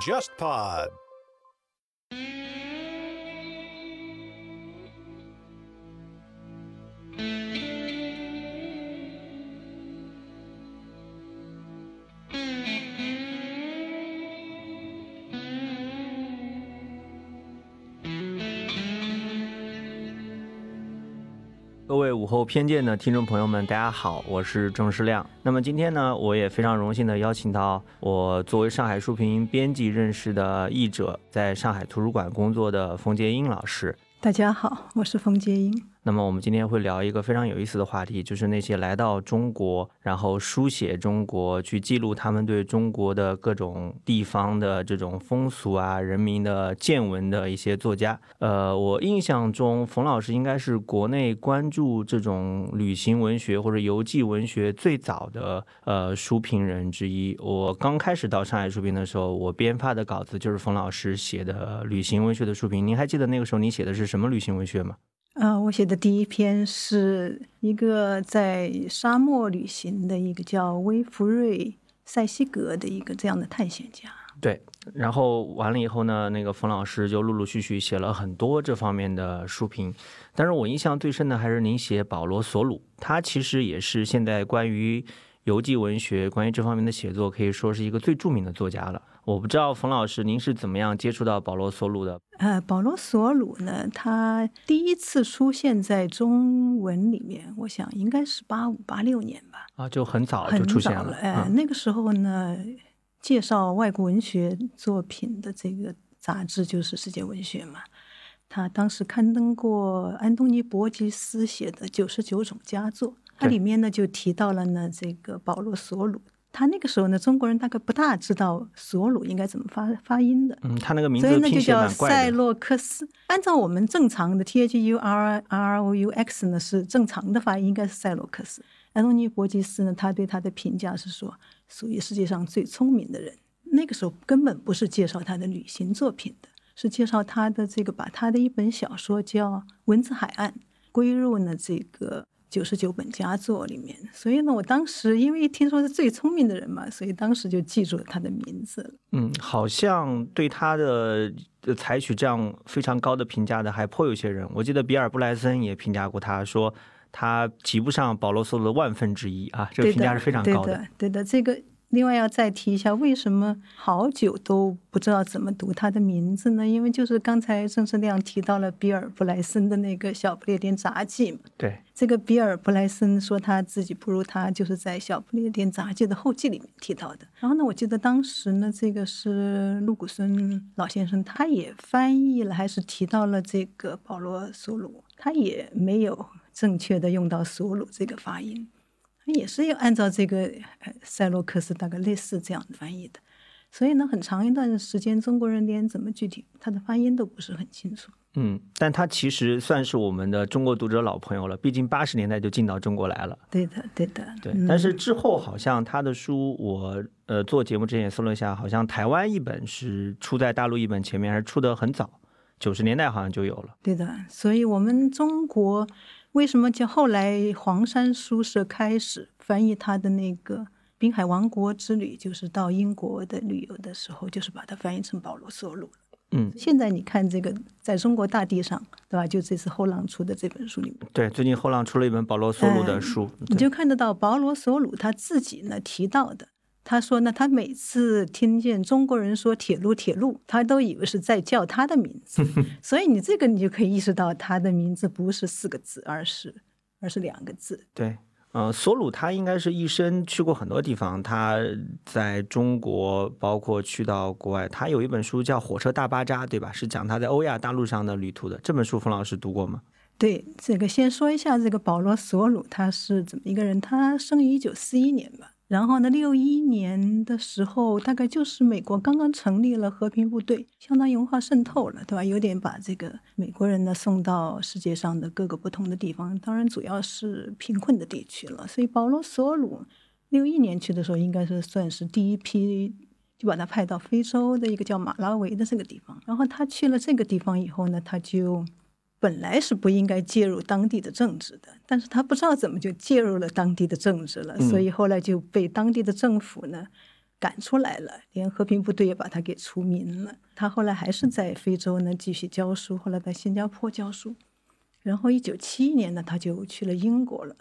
JustPod。偏见的听众朋友们，大家好，我是郑世亮。那么今天呢，我也非常荣幸的邀请到我作为上海书评编辑认识的译者，在上海图书馆工作的冯洁英老师。大家好，我是冯洁英。那么我们今天会聊一个非常有意思的话题，就是那些来到中国，然后书写中国，去记录他们对中国的各种地方的这种风俗啊、人民的见闻的一些作家。呃，我印象中，冯老师应该是国内关注这种旅行文学或者游记文学最早的呃书评人之一。我刚开始到上海书评的时候，我编发的稿子就是冯老师写的旅行文学的书评。您还记得那个时候您写的是什么旅行文学吗？啊，我写的第一篇是一个在沙漠旅行的一个叫威弗瑞·塞西格的一个这样的探险家。对，然后完了以后呢，那个冯老师就陆陆续续写了很多这方面的书评，但是我印象最深的还是您写保罗·索鲁，他其实也是现在关于游记文学、关于这方面的写作，可以说是一个最著名的作家了。我不知道冯老师您是怎么样接触到保罗·索鲁的？呃，保罗·索鲁呢，他第一次出现在中文里面，我想应该是八五八六年吧。啊，就很早就出现了。哎，那个时候呢，介绍外国文学作品的这个杂志就是《世界文学》嘛。他当时刊登过安东尼·伯吉斯写的《九十九种佳作》，它里面呢就提到了呢这个保罗·索鲁。他那个时候呢，中国人大概不大知道索鲁应该怎么发发音的。嗯，他那个名字所以呢就叫蛮怪的。塞洛克斯。按照我们正常的 T H U R R O U X 呢是正常的发音，应该是塞洛克斯。安东尼·伯吉斯呢，他对他的评价是说，属于世界上最聪明的人。那个时候根本不是介绍他的旅行作品的，是介绍他的这个把他的一本小说叫《文字海岸》归入呢这个九十九本佳作里面。所以呢，我当时因为一听说是最聪明的人嘛，所以当时就记住了他的名字了。嗯，好像对他的呃采取这样非常高的评价的还颇有些人。我记得比尔布莱森也评价过他，说他及不上保罗·索罗的万分之一啊，这个评价是非常高对的。对的，这个另外要再提一下，为什么好久都不知道怎么读他的名字呢？因为就是刚才郑世亮提到了比尔·布莱森的那个《小不列颠杂记》嘛。对，这个比尔·布莱森说他自己不如他，就是在《小不列颠杂记》的后记里面提到的。然后呢，我记得当时呢，这个是陆谷孙老先生，他也翻译了，还是提到了这个保罗·索鲁，他也没有正确的用到索鲁这个发音。也是要按照这个呃塞洛克斯大概类似这样的翻译的，所以呢，很长一段时间中国人连怎么具体他的发音都不是很清楚。嗯，但他其实算是我们的中国读者老朋友了，毕竟八十年代就进到中国来了。对的，对的，对，嗯但是之后好像他的书，我呃做节目之前也搜了一下，好像台湾一本是出在大陆一本前面，还是出的很早，九十年代好像就有了。对的，所以我们中国为什么就后来黄山书社开始翻译他的那个《滨海王国之旅》，就是到英国的旅游的时候，就是把它翻译成保罗·索鲁。嗯，现在你看这个在中国大地上，对吧？就这次后浪出的这本书里面。对，最近后浪出了一本保罗·索鲁的书，你就看得到保罗·索鲁他自己呢提到的，他说呢，他每次听见中国人说铁路铁路，他都以为是在叫他的名字，所以你这个你就可以意识到他的名字不是四个字，而是而是两个字。对，呃，索鲁他应该是一生去过很多地方，他在中国，包括去到国外，他有一本书叫《火车大巴扎》，对吧？是讲他在欧亚大陆上的旅途的。这本书冯老师读过吗？对，这个先说一下这个保罗·索鲁他是怎么一个人，他生于一九四一年吧。然后呢，六一年的时候，大概就是美国刚刚成立了和平部队，相当于文化渗透了，对吧？有点把这个美国人呢送到世界上的各个不同的地方，当然主要是贫困的地区了。所以保罗·索鲁六一年去的时候，应该是算是第一批，就把他派到非洲的一个叫马拉维的这个地方。然后他去了这个地方以后呢，他就本来是不应该介入当地的政治的，但是他不知道怎么就介入了当地的政治了，所以后来就被当地的政府呢赶出来了，连和平部队也把他给除名了。他后来还是在非洲呢继续教书，后来在新加坡教书，然后一九七一年呢他就去了英国了。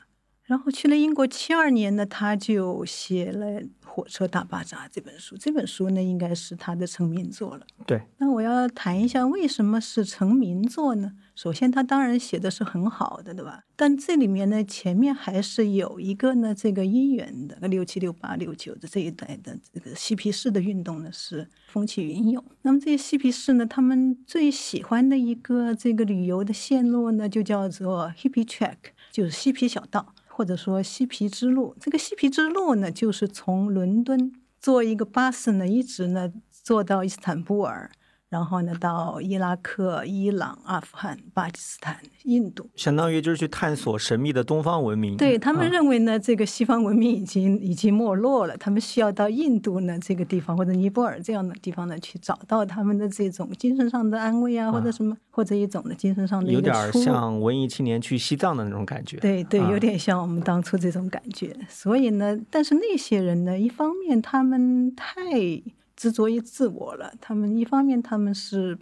然后去了英国，七二年呢，他就写了《火车大巴扎》这本书。这本书呢，应该是他的成名作了。对。那我要谈一下为什么是成名作呢？首先，他当然写的是很好的，对吧？但这里面呢，前面还是有一个呢，这个因缘的，六七、六八、六九的这一代的这个嬉皮士的运动呢，是风起云涌。那么这些嬉皮士呢，他们最喜欢的一个这个旅游的线路呢，就叫做 Hippie Track，就是嬉皮小道。或者说嬉皮之路，这个嬉皮之路呢，就是从伦敦坐一个巴士呢，一直呢坐到伊斯坦布尔。然后呢，到伊拉克、伊朗、阿富汗、巴基斯坦、印度，相当于就是去探索神秘的东方文明。对他们认为呢，这个西方文明已经已经没落了，他们需要到印度呢这个地方或者尼泊尔这样的地方呢，去找到他们的这种精神上的安慰啊，或者什么，或者一种的精神上的有点像文艺青年去西藏的那种感觉。对对，有点像我们当初这种感觉。所以呢，但是那些人呢，一方面他们太。执着于自我了。他们一方面他们是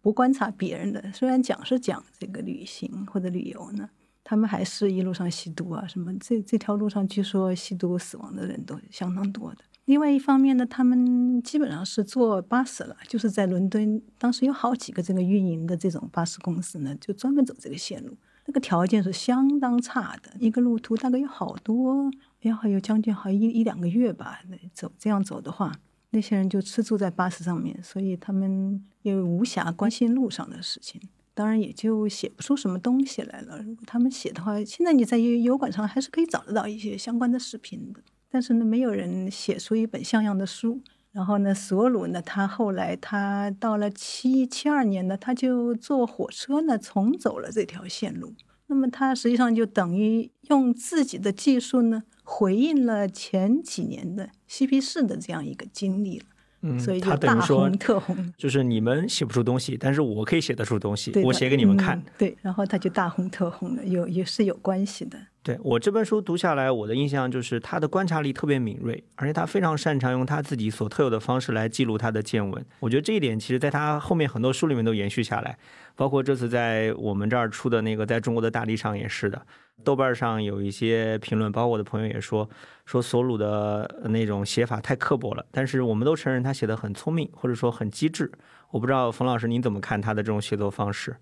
不观察别人的，虽然讲是讲这个旅行或者旅游呢，他们还是一路上吸毒啊什么。这这条路上据说吸毒死亡的人都相当多的。另外一方面呢，他们基本上是坐巴士了，就是在伦敦，当时有好几个这个运营的这种巴士公司呢，就专门走这个线路。那个条件是相当差的，一个路途大概有好多，要还有将近好一一两个月吧。走这样走的话。那些人就吃住在巴士上面，所以他们也无暇关心路上的事情，当然也就写不出什么东西来了。如果他们写的话，现在你在油油管上还是可以找得到一些相关的视频的。但是呢，没有人写出一本像样的书。然后呢，索鲁呢，他后来他到了七七二年呢，他就坐火车呢重走了这条线路。那么他实际上就等于用自己的技术呢。回应了前几年的嬉皮士的这样一个经历了，嗯，所以他大红特红，就是你们写不出东西，但是我可以写得出东西，我写给你们看，对，然后他就大红特红了，有也是有关系的。对我这本书读下来，我的印象就是他的观察力特别敏锐，而且他非常擅长用他自己所特有的方式来记录他的见闻。我觉得这一点，其实在他后面很多书里面都延续下来，包括这次在我们这儿出的那个《在中国的大地上》也是的。豆瓣上有一些评论，包括我的朋友也说，说索鲁的那种写法太刻薄了。但是我们都承认他写的很聪明，或者说很机智。我不知道冯老师您怎么看他的这种写作方式？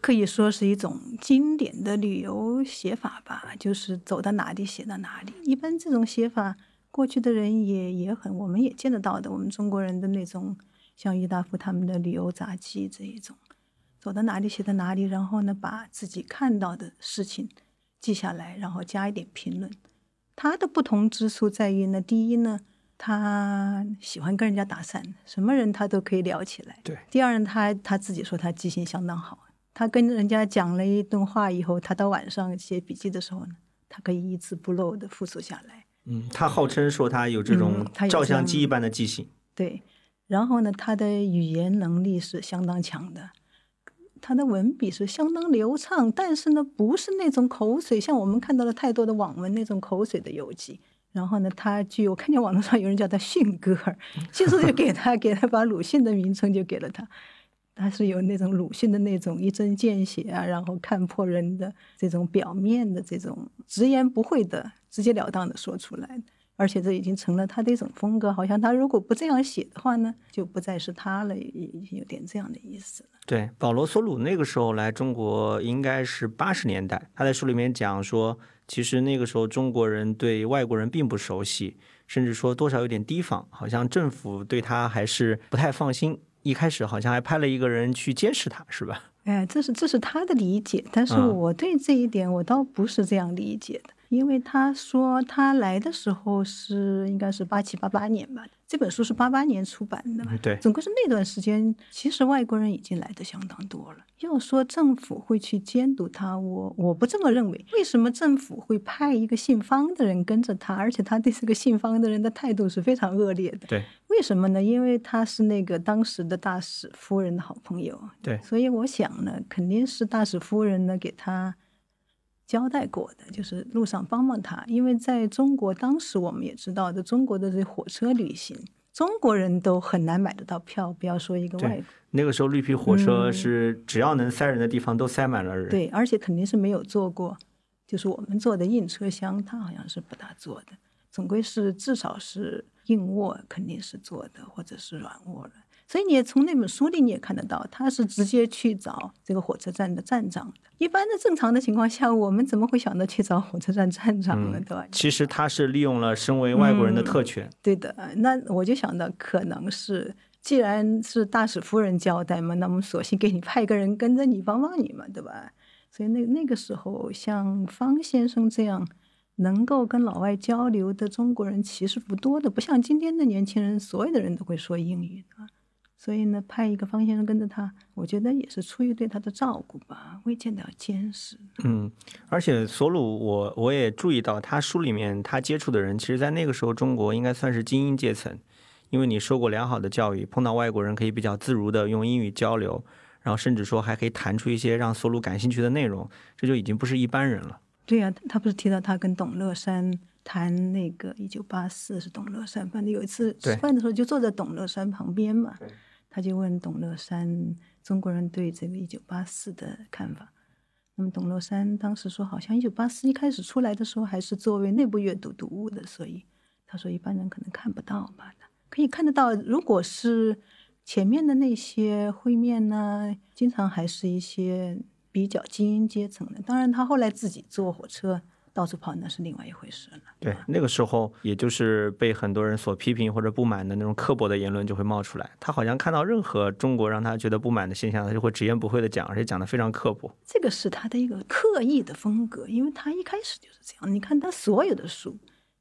它可以说是一种经典的旅游写法吧，就是走到哪里写到哪里。一般这种写法，过去的人也也很，我们也见得到的。我们中国人的那种，像郁达夫他们的旅游杂记这一种，走到哪里写到哪里，然后呢，把自己看到的事情记下来，然后加一点评论。他的不同之处在于呢，第一呢，他喜欢跟人家搭讪，什么人他都可以聊起来。对。第二呢，他他自己说他记性相当好。他跟人家讲了一顿话以后，他到晚上写笔记的时候呢，他可以一字不漏的复述下来。嗯，他号称说他有这种照相机一般的记性。对，然后呢，他的语言能力是相当强的，他的文笔是相当流畅，但是呢，不是那种口水，像我们看到了太多的网文那种口水的游记。然后呢，他具有，看见网络上有人叫他迅哥儿，其实就给他给他把鲁迅的名称就给了他。他是有那种鲁迅的那种一针见血啊，然后看破人的这种表面的这种直言不讳的、直截了当的说出来，而且这已经成了他的一种风格。好像他如果不这样写的话呢，就不再是他了，已经有点这样的意思了。对，保罗·索鲁那个时候来中国应该是八十年代，他在书里面讲说，其实那个时候中国人对外国人并不熟悉，甚至说多少有点提防，好像政府对他还是不太放心。一开始好像还派了一个人去监视他，是吧？哎，这是这是他的理解，但是我对这一点我倒不是这样理解的，因为他说他来的时候是应该是八七八八年吧。这本书是八八年出版的，对，总归是那段时间，其实外国人已经来的相当多了。要说政府会去监督他，我我不这么认为。为什么政府会派一个姓方的人跟着他，而且他对这个姓方的人的态度是非常恶劣的？对，为什么呢？因为他是那个当时的大使夫人的好朋友，对，所以我想呢，肯定是大使夫人呢给他交代过的，就是路上帮帮他。因为在中国，当时我们也知道的，中国的这火车旅行，中国人都很难买得到票，不要说一个外国。那个时候绿皮火车是只要能塞人的地方都塞满了人，对，而且肯定是没有坐过，就是我们坐的硬车厢，他好像是不大坐的，总归是至少是。硬卧肯定是坐的，或者是软卧了。所以你也从那本书里你也看得到，他是直接去找这个火车站的站长的。一般的正常的情况下，我们怎么会想到去找火车站站长呢？对吧？其实他是利用了身为外国人的特权。对的，那我就想到，可能是既然是大使夫人交代嘛，那么索性给你派个人跟着你帮帮你嘛，对吧？所以那那个时候，像方先生这样。能够跟老外交流的中国人其实不多的，不像今天的年轻人，所有的人都会说英语的。所以呢，派一个方先生跟着他，我觉得也是出于对他的照顾吧，未见得要监视。嗯，而且索鲁，我我也注意到，他书里面他接触的人，其实在那个时候中国应该算是精英阶层，因为你受过良好的教育，碰到外国人可以比较自如的用英语交流，然后甚至说还可以谈出一些让索鲁感兴趣的内容，这就已经不是一般人了。对呀，他不是提到他跟董乐山谈那个一九八四是董乐山，反正有一次吃饭的时候就坐在董乐山旁边嘛，他就问董乐山中国人对这个一九八四的看法。那么董乐山当时说，好像一九八四一开始出来的时候还是作为内部阅读读物的，所以他说一般人可能看不到吧。可以看得到，如果是前面的那些会面呢，经常还是一些。比较精英阶层的，当然他后来自己坐火车到处跑，那是另外一回事了。对，那个时候也就是被很多人所批评或者不满的那种刻薄的言论就会冒出来。他好像看到任何中国让他觉得不满的现象，他就会直言不讳的讲，而且讲的非常刻薄。这个是他的一个刻意的风格，因为他一开始就是这样。你看他所有的书，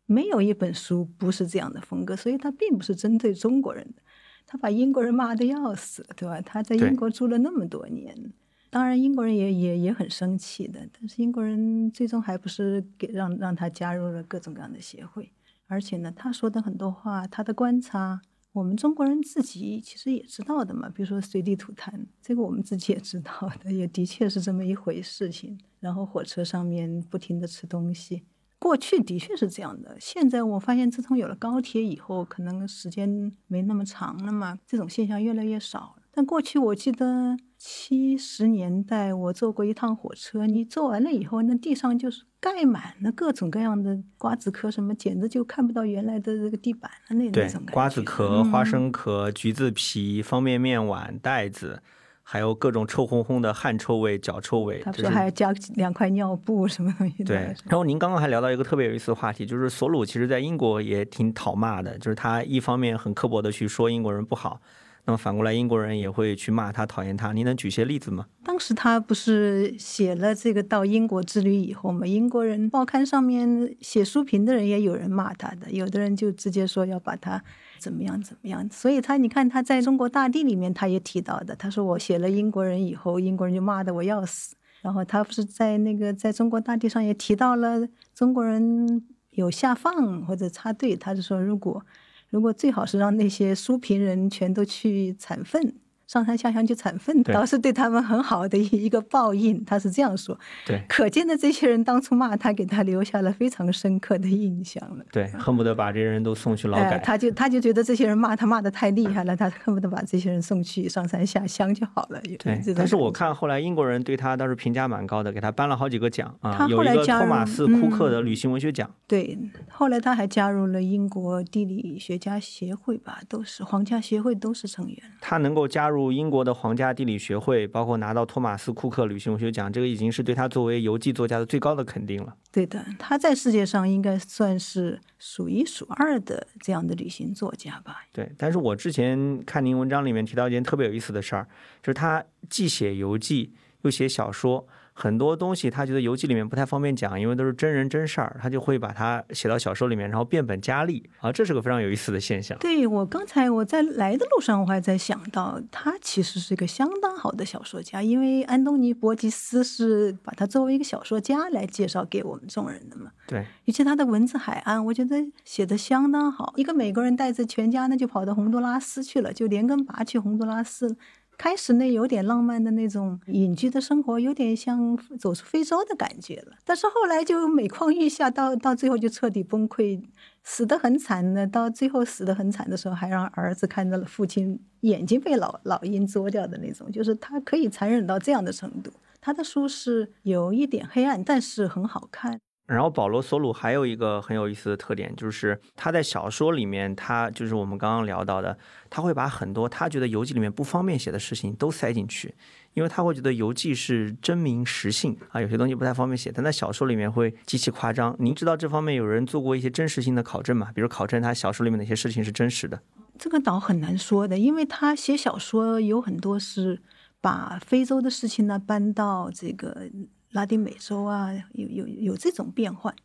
没有一本书不是这样的风格，所以他并不是针对中国人的。他把英国人骂的要死，对吧？他在英国住了那么多年。当然，英国人也也也很生气的，但是英国人最终还不是给让让他加入了各种各样的协会，而且呢，他说的很多话，他的观察，我们中国人自己其实也知道的嘛，比如说随地吐痰，这个我们自己也知道的，也的确是这么一回事情。然后火车上面不停的吃东西，过去的确是这样的，现在我发现自从有了高铁以后，可能时间没那么长了嘛，这种现象越来越少。但过去我记得。七十年代，我坐过一趟火车。你坐完了以后，那地上就是盖满了各种各样的瓜子壳，什么简直就看不到原来的这个地板了。那那种感觉。瓜子壳、花生壳、橘子皮、方便面碗、袋子，还有各种臭烘烘的汗臭味、脚臭味。他说还要加两块尿布什么东西。对。然后您刚刚还聊到一个特别有意思的话题，就是索鲁其实在英国也挺讨骂的，就是他一方面很刻薄的去说英国人不好。那么反过来，英国人也会去骂他、讨厌他。你能举些例子吗？当时他不是写了这个到英国之旅以后嘛，英国人报刊上面写书评的人也有人骂他的，有的人就直接说要把他怎么样怎么样。所以他，你看他在中国大地里面，他也提到的，他说我写了英国人以后，英国人就骂的我要死。然后他不是在那个在中国大地上也提到了中国人有下放或者插队，他就说如果。如果最好是让那些书评人全都去产粪。上山下乡去产粪，倒是对他们很好的一个报应。他是这样说。对，可见的这些人当初骂他，给他留下了非常深刻的印象了。对，恨不得把这些人都送去劳改。他就他就觉得这些人骂他骂的太厉害了，他恨不得把这些人送去上山下乡就好了。对，但是我看后来英国人对他倒是评价蛮高的，给他颁了好几个奖啊，有一个托马斯库克的旅行文学奖。对，后来他还加入了英国地理学家协会吧，都是皇家协会都是成员。他能够加入。入英国的皇家地理学会，包括拿到托马斯库克旅行文学奖，这个已经是对他作为游记作家的最高的肯定了。对的，他在世界上应该算是数一数二的这样的旅行作家吧。对，但是我之前看您文章里面提到一件特别有意思的事儿，就是他既写游记又写小说。很多东西他觉得游记里面不太方便讲，因为都是真人真事儿，他就会把它写到小说里面，然后变本加厉啊，这是个非常有意思的现象。对我刚才我在来的路上，我还在想到，他其实是一个相当好的小说家，因为安东尼·伯吉斯是把他作为一个小说家来介绍给我们众人的嘛。对，尤其他的文字海岸，我觉得写的相当好。一个美国人带着全家呢，就跑到洪都拉斯去了，就连根拔去洪都拉斯。开始呢，有点浪漫的那种隐居的生活，有点像走出非洲的感觉了。但是后来就每况愈下，到到最后就彻底崩溃，死得很惨呢。到最后死得很惨的时候，还让儿子看到了父亲眼睛被老老鹰啄掉的那种，就是他可以残忍到这样的程度。他的书是有一点黑暗，但是很好看。然后保罗·索鲁还有一个很有意思的特点，就是他在小说里面，他就是我们刚刚聊到的，他会把很多他觉得游记里面不方便写的事情都塞进去，因为他会觉得游记是真名实姓啊，有些东西不太方便写，但在小说里面会极其夸张。您知道这方面有人做过一些真实性的考证吗？比如考证他小说里面哪些事情是真实的？这个倒很难说的，因为他写小说有很多是把非洲的事情呢搬到这个。拉丁美洲啊，有有有这种变换，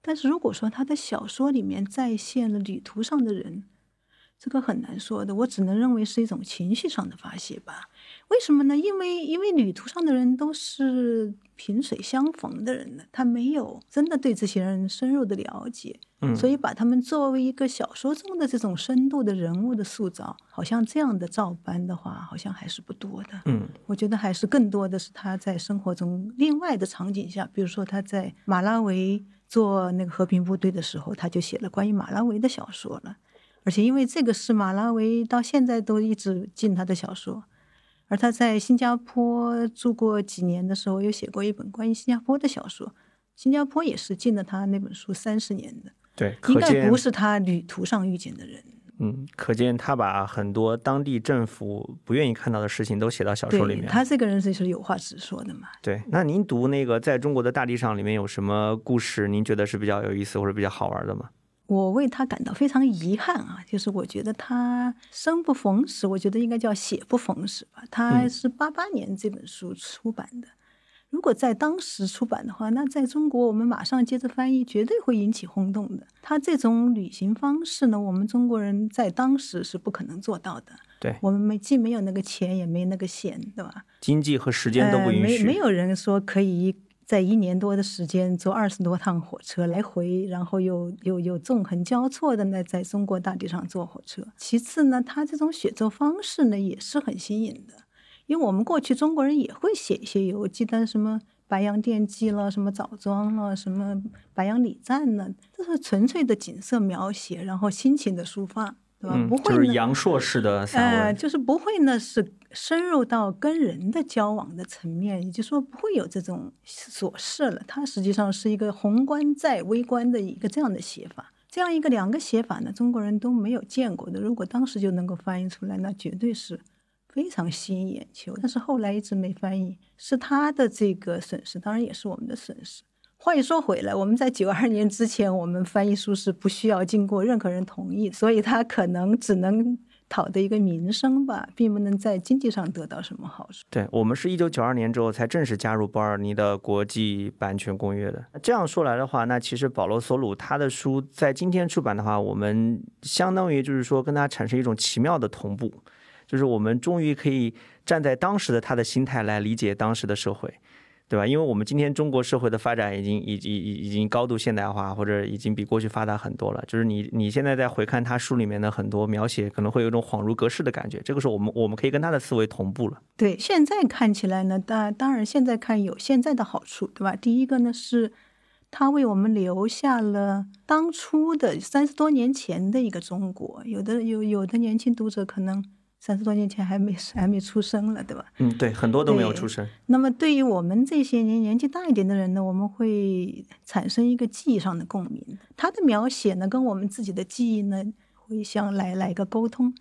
但是如果说他的小说里面再现了旅途上的人，这个很难说的。我只能认为是一种情绪上的发泄吧。为什么呢？因为因为旅途上的人都是萍水相逢的人呢，他没有真的对这些人深入的了解。所以把他们作为一个小说中的这种深度的人物的塑造，好像这样的照搬的话，好像还是不多的。嗯，我觉得还是更多的是他在生活中另外的场景下，比如说他在马拉维做那个和平部队的时候，他就写了关于马拉维的小说了。而且因为这个是马拉维到现在都一直进他的小说，而他在新加坡住过几年的时候，又写过一本关于新加坡的小说。新加坡也是进了他那本书三十年的。对，应该不是他旅途上遇见的人。嗯，可见他把很多当地政府不愿意看到的事情都写到小说里面。他这个人是是有话直说的嘛？对，那您读那个在中国的大地上里面有什么故事？您觉得是比较有意思或者比较好玩的吗？我为他感到非常遗憾啊，就是我觉得他生不逢时，我觉得应该叫写不逢时吧。他是八八年这本书出版的。如果在当时出版的话，那在中国我们马上接着翻译，绝对会引起轰动的。他这种旅行方式呢，我们中国人在当时是不可能做到的。对，我们没既没有那个钱，也没那个闲，对吧？经济和时间都不允许。没没有人说可以在一年多的时间坐二十多趟火车来回，然后又又又纵横交错的呢，在中国大地上坐火车。其次呢，他这种写作方式呢，也是很新颖的。因为我们过去中国人也会写一些游记，但什么白洋淀记了，什么枣庄了，什么白洋礼赞呢，这是纯粹的景色描写，然后心情的抒发，对吧？不会就是阳朔式的散文，就是不会呢，是深入到跟人的交往的层面，也就是说不会有这种琐事了。它实际上是一个宏观在微观的一个这样的写法，这样一个两个写法呢，中国人都没有见过的。如果当时就能够翻译出来，那绝对是。非常吸引眼球，但是后来一直没翻译，是他的这个损失，当然也是我们的损失。话又说回来，我们在九二年之前，我们翻译书是不需要经过任何人同意，所以他可能只能讨得一个名声吧，并不能在经济上得到什么好处。对我们是一九九二年之后才正式加入伯尔尼的国际版权公约的。这样说来的话，那其实保罗·索鲁他的书在今天出版的话，我们相当于就是说跟他产生一种奇妙的同步。就是我们终于可以站在当时的他的心态来理解当时的社会，对吧？因为我们今天中国社会的发展已经已已已已经高度现代化，或者已经比过去发达很多了。就是你你现在在回看他书里面的很多描写，可能会有一种恍如隔世的感觉。这个时候，我们我们可以跟他的思维同步了。对，现在看起来呢，当当然现在看有现在的好处，对吧？第一个呢是，他为我们留下了当初的三十多年前的一个中国。有的有有的年轻读者可能。三十多年前还没还没出生了，对吧？嗯，对，很多都没有出生。那么对于我们这些年年纪大一点的人呢，我们会产生一个记忆上的共鸣。他的描写呢，跟我们自己的记忆呢，会相来来一个沟通。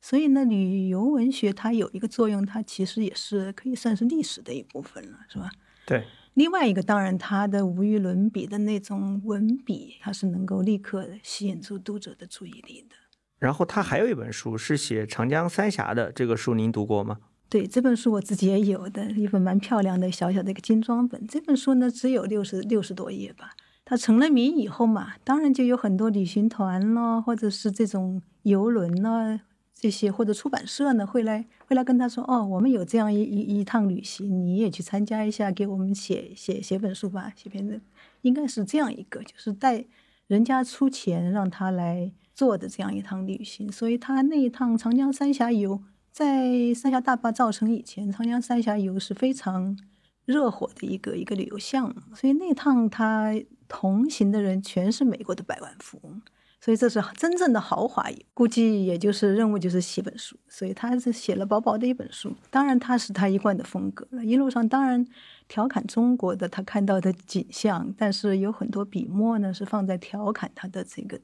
所以呢，旅游文学它有一个作用，它其实也是可以算是历史的一部分了，是吧？对。另外一个，当然它的无与伦比的那种文笔，它是能够立刻吸引住读者的注意力的。然后他还有一本书是写长江三峡的，这个书您读过吗？对这本书我自己也有的一本蛮漂亮的小小的一个精装本。这本书呢只有六十六十多页吧。它成了名以后嘛，当然就有很多旅行团咯，或者是这种游轮呢，这些或者出版社呢会来会来跟他说，哦，我们有这样一一一趟旅行，你也去参加一下，给我们写写写本书吧，写篇的，应该是这样一个，就是带人家出钱让他来做的这样一趟旅行。所以他那一趟长江三峡游，在三峡大坝造成以前，长江三峡游是非常热火的一个一个旅游项目。所以那趟他。同行的人全是美国的百万富翁，所以这是真正的豪华游。估计也就是任务就是写本书，所以他是写了薄薄的一本书。当然，他是他一贯的风格了。一路上当然调侃中国的他看到的景象，但是有很多笔墨呢是放在调侃他的这个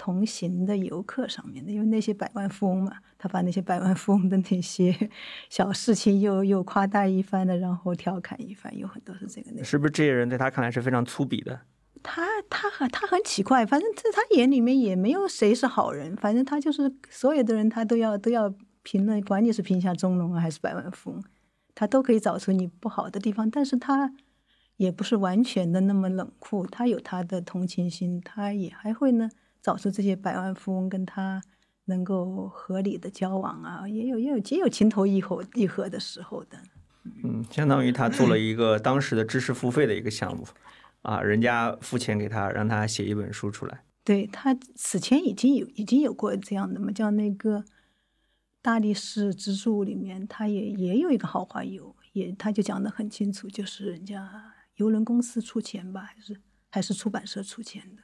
同行的游客上面的。因为那些百万富翁嘛，他把那些百万富翁的那些 小事情又又夸大一番的，然后调侃一番，有很多是这个。是不是这些人在他看来是非常粗鄙的？他他很他很奇怪，反正在他眼里面也没有谁是好人，反正他就是所有的人他都要都要评论，管你是贫下中农啊还是百万富翁，他都可以找出你不好的地方，但是他也不是完全的那么冷酷，他有他的同情心，他也还会呢找出这些百万富翁跟他能够合理的交往啊，也有也有也有情投意合意合的时候的。嗯，相当于他做了一个当时的知识付费的一个项目。啊，人家付钱给他，让他写一本书出来。对他此前已经有已经有过这样的嘛，叫那个大力士之助里面，他也也有一个豪华游，也他就讲的很清楚，就是人家游轮公司出钱吧，还是还是出版社出钱的。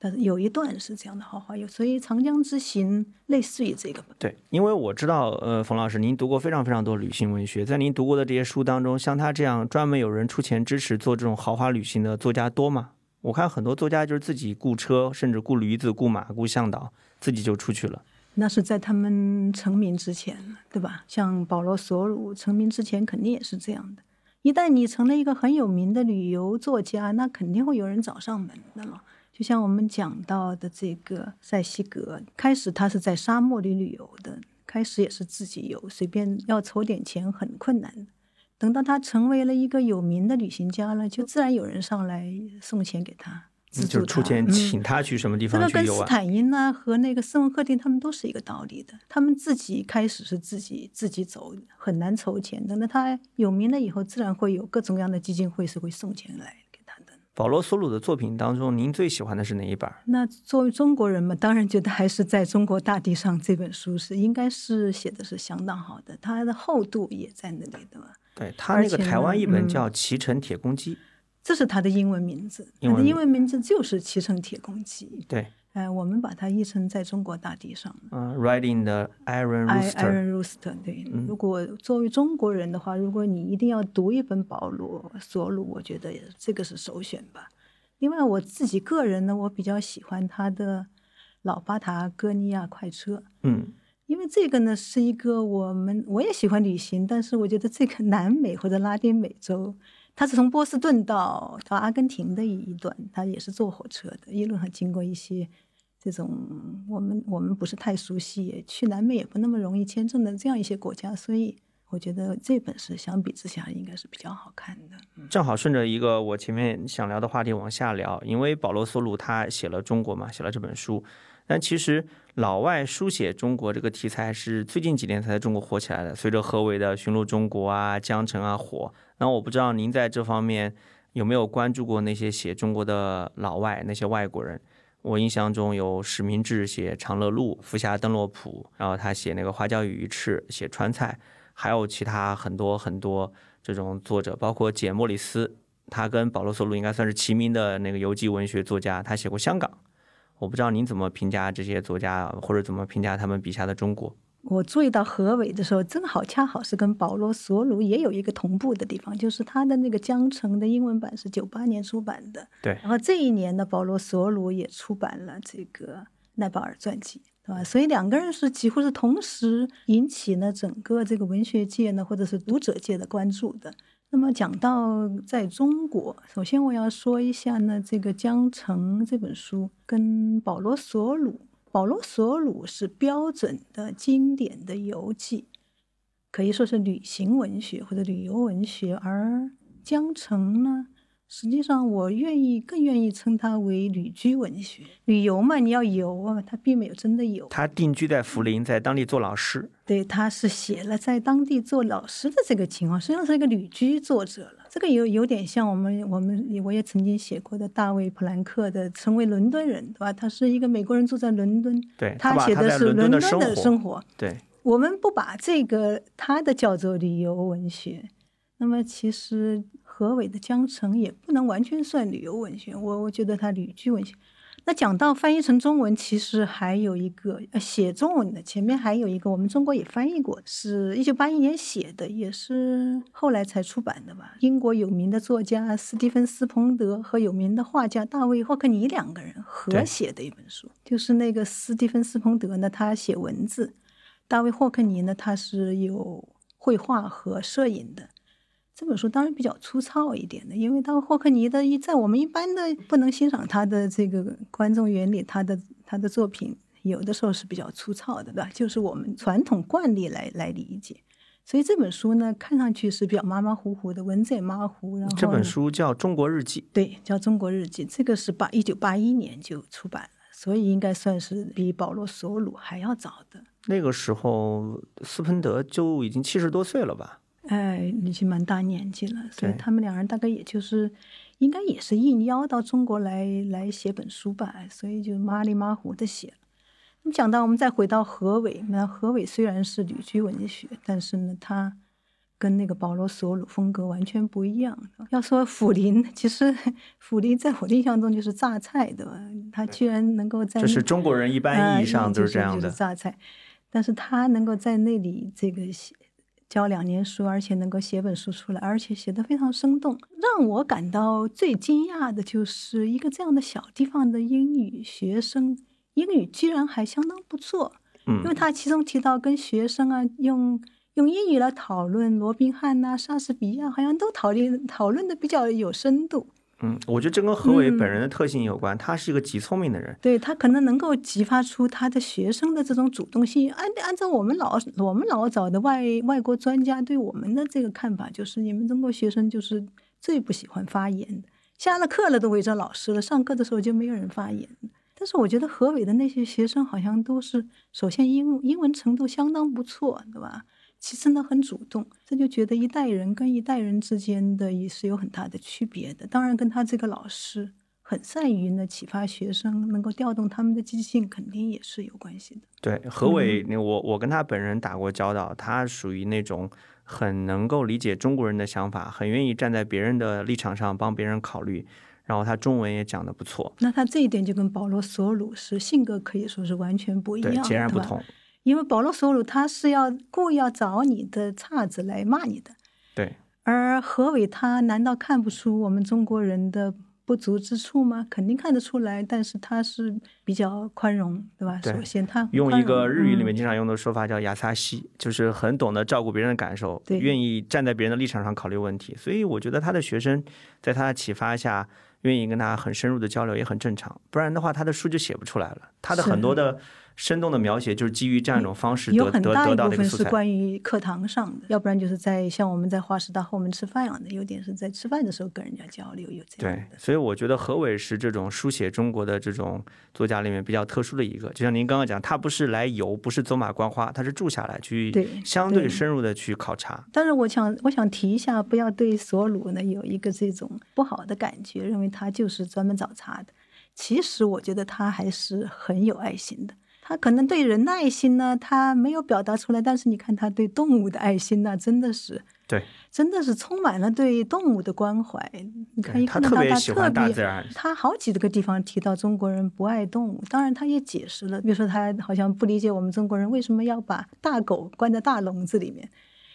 但是有一段是这样的豪华游，所以长江之行类似于这个吧。对，因为我知道，呃，冯老师，您读过非常非常多旅行文学，在您读过的这些书当中，像他这样专门有人出钱支持做这种豪华旅行的作家多吗？我看很多作家就是自己雇车，甚至雇驴子、雇马、雇向导，自己就出去了。那是在他们成名之前，对吧？像保罗·索鲁成名之前，肯定也是这样的。一旦你成了一个很有名的旅游作家，那肯定会有人找上门的了。就像我们讲到的这个塞西格，开始他是在沙漠里旅游的，开始也是自己游，随便要筹点钱很困难的。等到他成为了一个有名的旅行家了，就自然有人上来送钱给他，资助他，出钱请他去什么地方去游啊。这个跟斯坦因呢和那个斯文赫定他们都是一个道理的，他们自己开始是自己自己走，很难筹钱。等到他有名了以后，自然会有各种各样的基金会是会送钱来。保罗·索鲁的作品当中，您最喜欢的是哪一本？那作为中国人嘛，当然觉得还是在中国大地上这本书是应该是写的是相当好的，它的厚度也在那里的嘛。对他那个台湾译本叫《骑乘铁公鸡》，这是他的英文名字，他的英文名字就是《骑乘铁公鸡》。对。哎，我们把它译成在中国大地上。嗯，Riding the Iron Rooster。Iron Rooster，对。如果作为中国人的话，如果你一定要读一本保罗·索鲁，我觉得这个是首选吧。另外，我自己个人呢，我比较喜欢他的《老巴塔哥尼亚快车》。嗯。因为这个呢，是一个我们我也喜欢旅行，但是我觉得这个南美或者拉丁美洲，它是从波士顿到到阿根廷的一一段，它也是坐火车的，一路上经过一些。这种我们我们不是太熟悉，去南美也不那么容易签证的这样一些国家，所以我觉得这本是相比之下应该是比较好看的。正好顺着一个我前面想聊的话题往下聊，因为保罗·索鲁他写了中国嘛，写了这本书，但其实老外书写中国这个题材是最近几年才在中国火起来的。随着何伟的《寻路中国》啊、《江城》啊火，那我不知道您在这方面有没有关注过那些写中国的老外那些外国人。我印象中有史明志写长乐路，福霞登洛普，然后他写那个花椒与鱼翅，写川菜，还有其他很多很多这种作者，包括简·莫里斯，他跟保罗·索鲁应该算是齐名的那个游记文学作家，他写过香港。我不知道您怎么评价这些作家，或者怎么评价他们笔下的中国。我注意到何伟的时候，正好恰好是跟保罗·索鲁也有一个同步的地方，就是他的那个《江城》的英文版是九八年出版的。对。然后这一年呢，保罗·索鲁也出版了这个奈保尔传记，对吧？所以两个人是几乎是同时引起了整个这个文学界呢，或者是读者界的关注的。那么讲到在中国，首先我要说一下呢，这个《江城》这本书跟保罗·索鲁。保罗·索鲁是标准的经典的游记，可以说是旅行文学或者旅游文学，而江城呢，实际上我愿意更愿意称它为旅居文学。旅游嘛，你要游啊，他并没有真的游。他定居在涪陵，在当地做老师。对，他是写了在当地做老师的这个情况，实际上是一个旅居作者了。这个有有点像我们我们我也曾经写过的大卫普兰克的《成为伦敦人》，对吧？他是一个美国人住在伦敦，对他写的是伦敦的生活。对，我们不把这个他的叫做旅游文学，那么其实何伟的《江城》也不能完全算旅游文学，我我觉得他旅居文学。那讲到翻译成中文，其实还有一个呃写中文的，前面还有一个我们中国也翻译过，是一九八一年写的，也是后来才出版的吧。英国有名的作家斯蒂芬斯彭德和有名的画家大卫霍克尼两个人合写的一本书，就是那个斯蒂芬斯彭德呢，他写文字；大卫霍克尼呢，他是有绘画和摄影的。这本书当然比较粗糙一点的，因为当霍克尼的一在我们一般的不能欣赏他的这个观众眼里，他的他的作品有的时候是比较粗糙的，对吧？就是我们传统惯例来来理解。所以这本书呢，看上去是比较马马虎虎的，文字也马虎。然后这本书叫《中国日记》，对，叫《中国日记》。这个是八一九八一年就出版了，所以应该算是比保罗·索鲁还要早的。那个时候，斯彭德就已经七十多岁了吧？哎，已经蛮大年纪了，所以他们两人大概也就是，应该也是应邀到中国来来写本书吧，所以就马里马虎的写了。那么讲到我们再回到何伟，那何伟虽然是旅居文学，但是呢，他跟那个保罗·索鲁风格完全不一样。要说 涪陵，其实涪陵在我的印象中就是榨菜，对吧？他居然能够在这是中国人一般意义上就是这样的榨菜，但是他能够在那里这个写。教两年书，而且能够写本书出来，而且写得非常生动。让我感到最惊讶的就是一个这样的小地方的英语学生，英语居然还相当不错。嗯，因为他其中提到跟学生啊，用用英语来讨论罗宾汉呐、莎士比亚，好像都讨论讨论的比较有深度。嗯，我觉得这跟何伟本人的特性有关。他是一个极聪明的人，对他可能能够激发出他的学生的这种主动性。按按照我们老我们老早的外外国专家对我们的这个看法，就是你们中国学生就是最不喜欢发言的，下了课了都围着老师了，上课的时候就没有人发言。但是我觉得何伟的那些学生好像都是，首先英英文程度相当不错，对吧？其实呢，很主动，这就觉得一代人跟一代人之间的也是有很大的区别的。当然，跟他这个老师很善于呢启发学生，能够调动他们的积极性，肯定也是有关系的。对何伟，我我跟他本人打过交道，他属于那种很能够理解中国人的想法，很愿意站在别人的立场上帮别人考虑，然后他中文也讲得不错。那他这一点就跟保罗·索鲁是性格可以说是完全不一样，截然不同。因为保罗·索鲁他是要故意要找你的岔子来骂你的，对。而何伟他难道看不出我们中国人的不足之处吗？肯定看得出来，但是他是比较宽容，对吧？首先他用一个日语里面经常用的说法叫“亚萨西”，就是很懂得照顾别人的感受，愿意站在别人的立场上考虑问题。所以我觉得他的学生在他的启发下，愿意跟他很深入的交流也很正常。不然的话，他的书就写不出来了。他的很多的。生动的描写就是基于这样一种方式有很大一部分是关于课堂上的，要不然就是在像我们在华师大后门吃饭一样的，有点是在吃饭的时候跟人家交流，有这样的。对，所以我觉得何伟是这种书写中国的这种作家里面比较特殊的一个。就像您刚刚讲，他不是来游，不是走马观花，他是住下来去相对深入的去考察。但是我想，我想提一下，不要对索鲁呢有一个这种不好的感觉，认为他就是专门找茬的。其实我觉得他还是很有爱心的。他可能对人的爱心呢，他没有表达出来，但是你看他对动物的爱心呢，真的是，对，真的是充满了对动物的关怀。你可以看到他特别，他好几个地方提到中国人不爱动物，当然他也解释了，比如说他好像不理解我们中国人为什么要把大狗关在大笼子里面。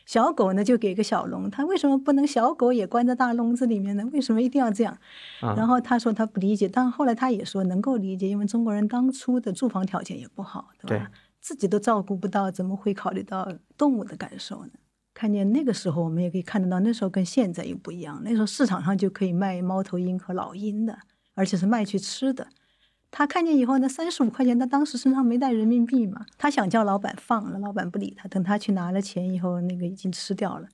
小狗呢，就给个小笼，他为什么不能小狗也关在大笼子里面呢？为什么一定要这样？然后他说他不理解，但后来他也说能够理解，因为中国人当初的住房条件也不好，对吧？自己都照顾不到，怎么会考虑到动物的感受呢？看见那个时候，我们也可以看得到，那时候跟现在又不一样。那时候市场上就可以卖猫头鹰和老鹰的，而且是卖去吃的。他看见以后呢，三十五块钱，他当时身上没带人民币嘛，他想叫老板放了，老板不理他，等他去拿了钱以后，那个已经吃掉了。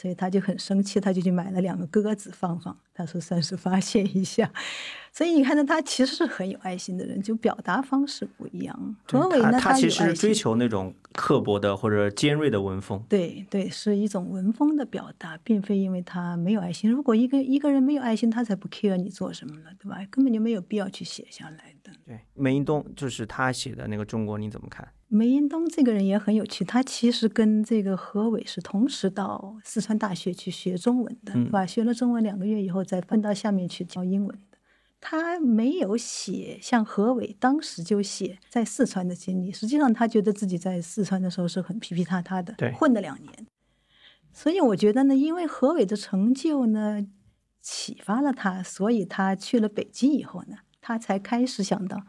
所以他就很生气，他就去买了两个鸽子放放。他说算是发泄一下。所以你看到他其实是很有爱心的人，就表达方式不一样。何伟呢？他其实追求那种刻薄的或者尖锐的文风。对对，是一种文风的表达，并非因为他没有爱心。如果一个一个人没有爱心，他才不 care 你做什么呢，对吧？根本就没有必要去写下来的。对，梅英东就是他写的那个中国，你怎么看？梅英东这个人也很有趣，他其实跟这个何伟是同时到四川大学去学中文的，对吧？学了中文两个月以后，再分到下面去教英文的。他没有写像何伟当时就写在四川的经历，实际上他觉得自己在四川的时候是很皮皮塌塌的，混了两年。所以我觉得呢，因为何伟的成就呢启发了他，所以他去了北京以后呢，他才开始想到。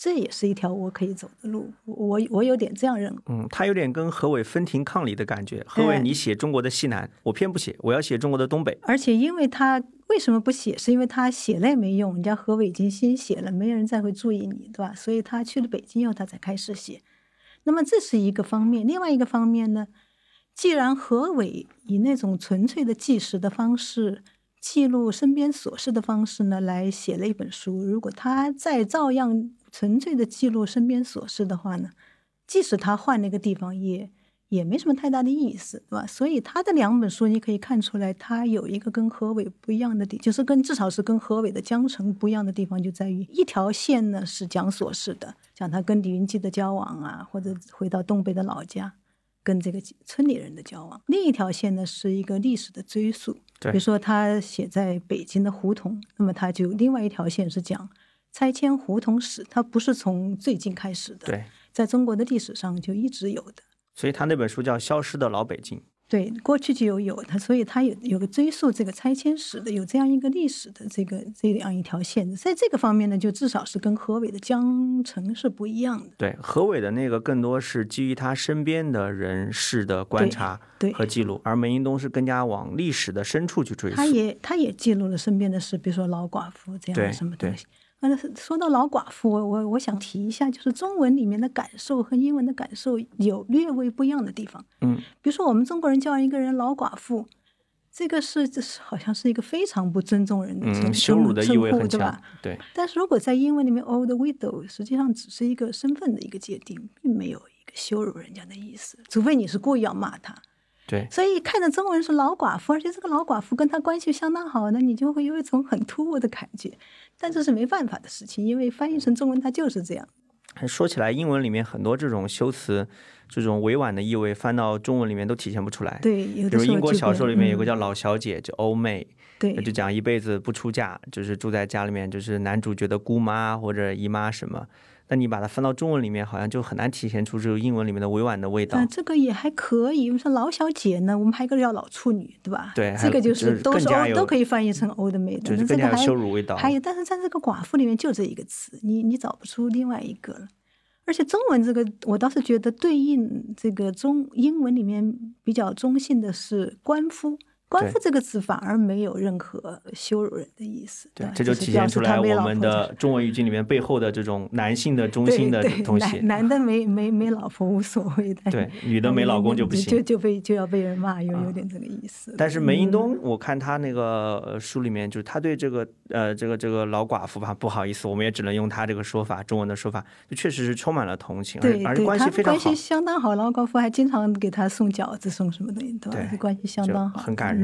这也是一条我可以走的路，我我有点这样认为。嗯，他有点跟何伟分庭抗礼的感觉。何伟，你写中国的西南，我偏不写，我要写中国的东北。而且，因为他为什么不写？是因为他写了也没用，人家何伟已经先写了，没人再会注意你，对吧？所以他去了北京以后，他才开始写。那么这是一个方面，另外一个方面呢？既然何伟以那种纯粹的纪实的方式记录身边琐事的方式呢，来写了一本书，如果他再照样。纯粹的记录身边琐事的话呢，即使他换了一个地方，也也没什么太大的意思，对吧？所以他的两本书，你可以看出来，他有一个跟何伟不一样的地，就是跟至少是跟何伟的《江城》不一样的地方，就在于一条线呢是讲琐事的，讲他跟李云基的交往啊，或者回到东北的老家，跟这个村里人的交往；另一条线呢是一个历史的追溯，比如说他写在北京的胡同，那么他就另外一条线是讲。拆迁胡同史，它不是从最近开始的，对，在中国的历史上就一直有的。所以他那本书叫《消失的老北京》。对，过去就有有它，所以它有有个追溯这个拆迁史的，有这样一个历史的这个这样一条线。在这个方面呢，就至少是跟何伟的江城是不一样的。对，何伟的那个更多是基于他身边的人事的观察和记录，而梅英东是更加往历史的深处去追溯。他也他也记录了身边的事，比如说老寡妇这样的什么东西。那说到老寡妇，我我我想提一下，就是中文里面的感受和英文的感受有略微不一样的地方。嗯，比如说我们中国人叫一个人老寡妇，这个是这是好像是一个非常不尊重人的称羞辱的意味很强，对。但是如果在英文里面，old widow 实际上只是一个身份的一个界定，并没有一个羞辱人家的意思，除非你是故意要骂他。对，所以看着中文是老寡妇，而且这个老寡妇跟他关系相当好，那你就会有一种很突兀的感觉。但这是没办法的事情，因为翻译成中文它就是这样。说起来，英文里面很多这种修辞、这种委婉的意味，翻到中文里面都体现不出来。对，比如英国小说里面有个叫老小姐，就 maid，对，就讲一辈子不出嫁，就是住在家里面，就是男主角的姑妈或者姨妈什么。那你把它翻到中文里面，好像就很难体现出这个英文里面的委婉的味道。这个也还可以。说老小姐呢，我们还有个叫老处女，对吧？对，这个就是都是都可以翻译成 old maid，就是更加羞辱味道。还有，但是在这个寡妇里面就这一个词，你你找不出另外一个了。而且中文这个，我倒是觉得对应这个中英文里面比较中性的是官夫。官夫这个词反而没有任何羞辱人的意思，对，这就体现出来我们的中文语境里面背后的这种男性的中心的东西。男的没没没老婆无所谓的，对，女的没老公就不行，就就被就要被人骂，有有点这个意思。但是梅英东，我看他那个书里面，就是他对这个呃这个这个老寡妇吧，不好意思，我们也只能用他这个说法，中文的说法，就确实是充满了同情，对，而且关系非常好，关系相当好。老寡妇还经常给他送饺子，送什么东西，对吧？关系相当好，很感人。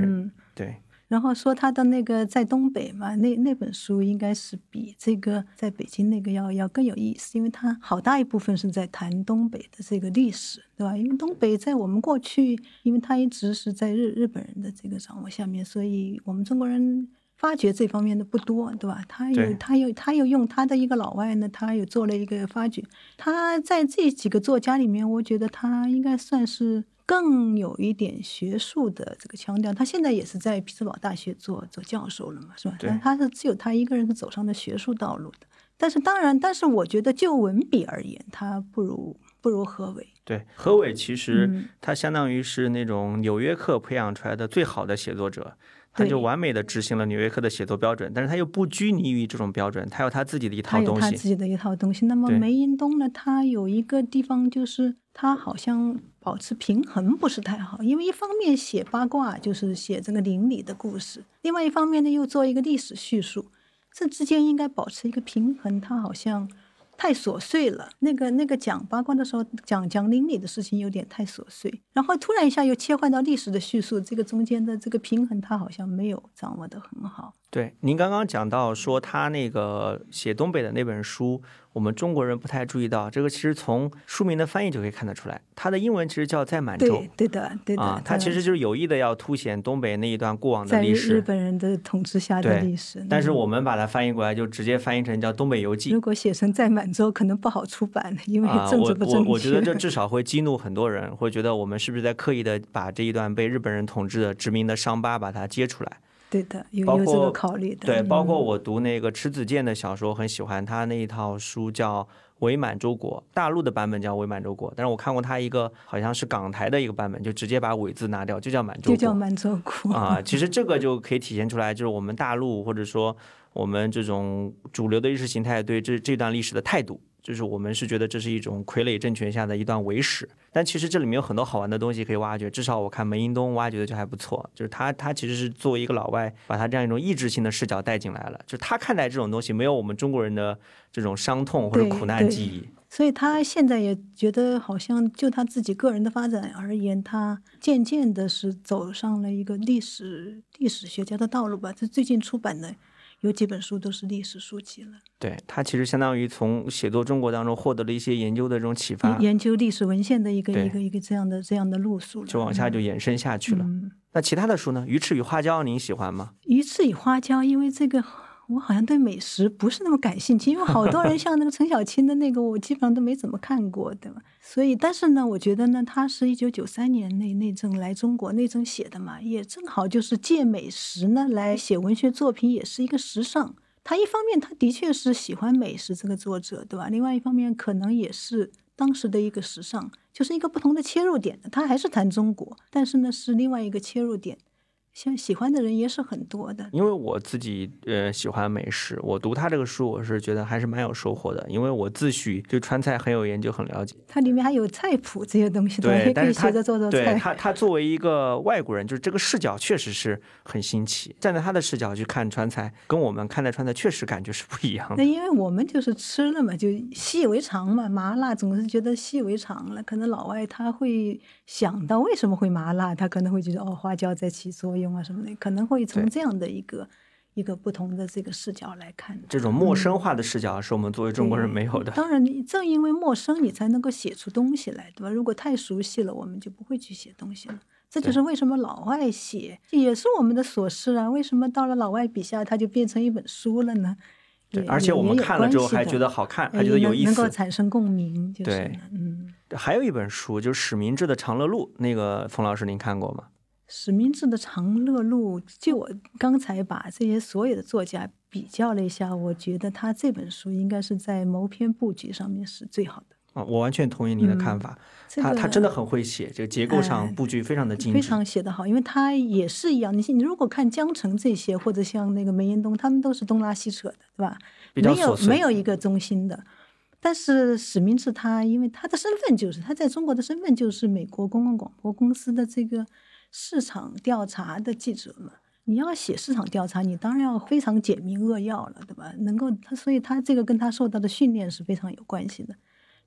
对，然后说他的那个在东北嘛，那那本书应该是比这个在北京那个要要更有意思，因为他好大一部分是在谈东北的这个历史，对吧？因为东北在我们过去，因为他一直是在日日本人的这个掌握下面，所以我们中国人发掘这方面的不多，对吧？他有他有他又用他的一个老外呢，他又做了一个发掘。他在这几个作家里面，我觉得他应该算是。更有一点学术的这个腔调，他现在也是在匹兹堡大学做做教授了嘛，是吧？但他是只有他一个人是走上了学术道路的。但是当然，但是我觉得就文笔而言，他不如不如何伟。对，何伟其实他相当于是那种《纽约客》培养出来的最好的写作者。他就完美的执行了纽约客的写作标准，但是他又不拘泥于这种标准，他有他自己的一套东西。他自己的一套东西。那么梅因东呢，他有一个地方就是他好像保持平衡不是太好，因为一方面写八卦，就是写这个邻里的故事，另外一方面呢又做一个历史叙述，这之间应该保持一个平衡。他好像太琐碎了，那个那个讲八卦的时候讲讲邻里的事情有点太琐碎，然后突然一下又切换到历史的叙述，这个中间的这个平衡他好像没有掌握得很好。对，您刚刚讲到说他那个写东北的那本书，我们中国人不太注意到，这个其实从书名的翻译就可以看得出来，它的英文其实叫在满洲对，对的，对的。啊，它其实就是有意的要凸显东北那一段过往的在日历史。本人的统治下的历史。但是嗯我们把它翻译过来，就直接翻译成叫《东北游记如》果写成在满洲，可能不好出版，因为啊。我政治不正确。我我觉得这至少会激怒很多人，会觉得我们是不是在刻意的把这一段被日本人统治的殖民的伤疤把它揭出来？对的，有有这个考虑的。对，包括嗯我读那个迟子建的小说，很喜欢他那一套书叫《伪满洲国》，大陆的版本叫《伪满洲国》，但是我看过他一个好像是港台的一个版本，就直接把“伪”字拿掉，就叫满洲国。就叫满洲国啊，其实 这个就可以体现出来，就是我们大陆或者说我们这种主流的意识形态对这这段历史的态度，就是我们是觉得这是一种傀儡政权下的一段伪史，但其实这里面有很多好玩的东西可以挖掘。至少我看梅英东挖掘的就还不错，就是他他其实是作为一个老外，把他这样一种意志性的视角带进来了，就是他看待这种东西没有我们中国人的这种伤痛或者苦难记忆。所以他现在也觉得，好像就他自己个人的发展而言，他渐渐的是走上了一个历史历史学家的道路吧。这最近出版的有几本书都是历史书籍了，对他其实相当于从写作中国当中获得了一些研究的这种启发，研究历史文献的一个一个一个这样的这样的路数。就往下就延伸下去了。嗯，那其他的书呢？鱼翅与花椒您喜欢吗？鱼翅与花椒，因为这个我好像对美食不是那么感兴趣，因为好多人 像那个陈小青的那个，我基本上都没怎么看过，对吧？所以，但是呢，我觉得呢，他是一九九三年那那阵来中国那阵写的嘛，也正好就是借美食呢来写文学作品，也是一个时尚。他一方面他的确是喜欢美食这个作者，对吧？另外一方面可能也是当时的一个时尚，就是一个不同的切入点。他还是谈中国，但是呢是另外一个切入点。像喜欢的人也是很多的。因为我自己呃喜欢美食，我读他这个书，我是觉得还是蛮有收获的。因为我自诩对川菜很有研究，很了解。它里面还有菜谱这些东西，对，也可但是他以学着做做菜。对他他作为一个外国人，就是这个视角确实是很新奇。站在他的视角去看川菜，跟我们看待川菜确实感觉是不一样的。那因为我们就是吃了嘛，就习以为常嘛，麻辣总是觉得习以为常了。可能老外他会想到为什么会麻辣，他可能会觉得哦，花椒在起作用啊什么的，可能会从这样的一个一个不同的这个视角来看。这种陌生化的视角是我们作为中国人没有的。当然，你正因为陌生，你才能够写出东西来，对吧？如果太熟悉了，我们就不会去写东西了。这就是为什么老外写也是我们的琐事啊。为什么到了老外笔下，它就变成一本书了呢？对，而且我们看了之后还觉得好看，还觉得有意思能够。产生共鸣，就是对嗯。还有一本书就是史明志的《长乐路》，那个冯老师您看过吗？史明志的《长乐路》，就我刚才把这些所有的作家比较了一下，我觉得他这本书应该是在谋篇布局上面是最好的。啊，我完全同意您的看法。这个他他真的很会写，这个结构上哎布局非常的精致。非常写得好，因为他也是一样。你你如果看江城这些，或者像那个梅延东，他们都是东拉西扯的，对吧？没有没有一个中心的。但是史明志他，因为他的身份就是他在中国的身份就是美国公共广播公司的这个市场调查的记者嘛。你要写市场调查，你当然要非常简明扼要了，对吧？能够他，所以他这个跟他受到的训练是非常有关系的。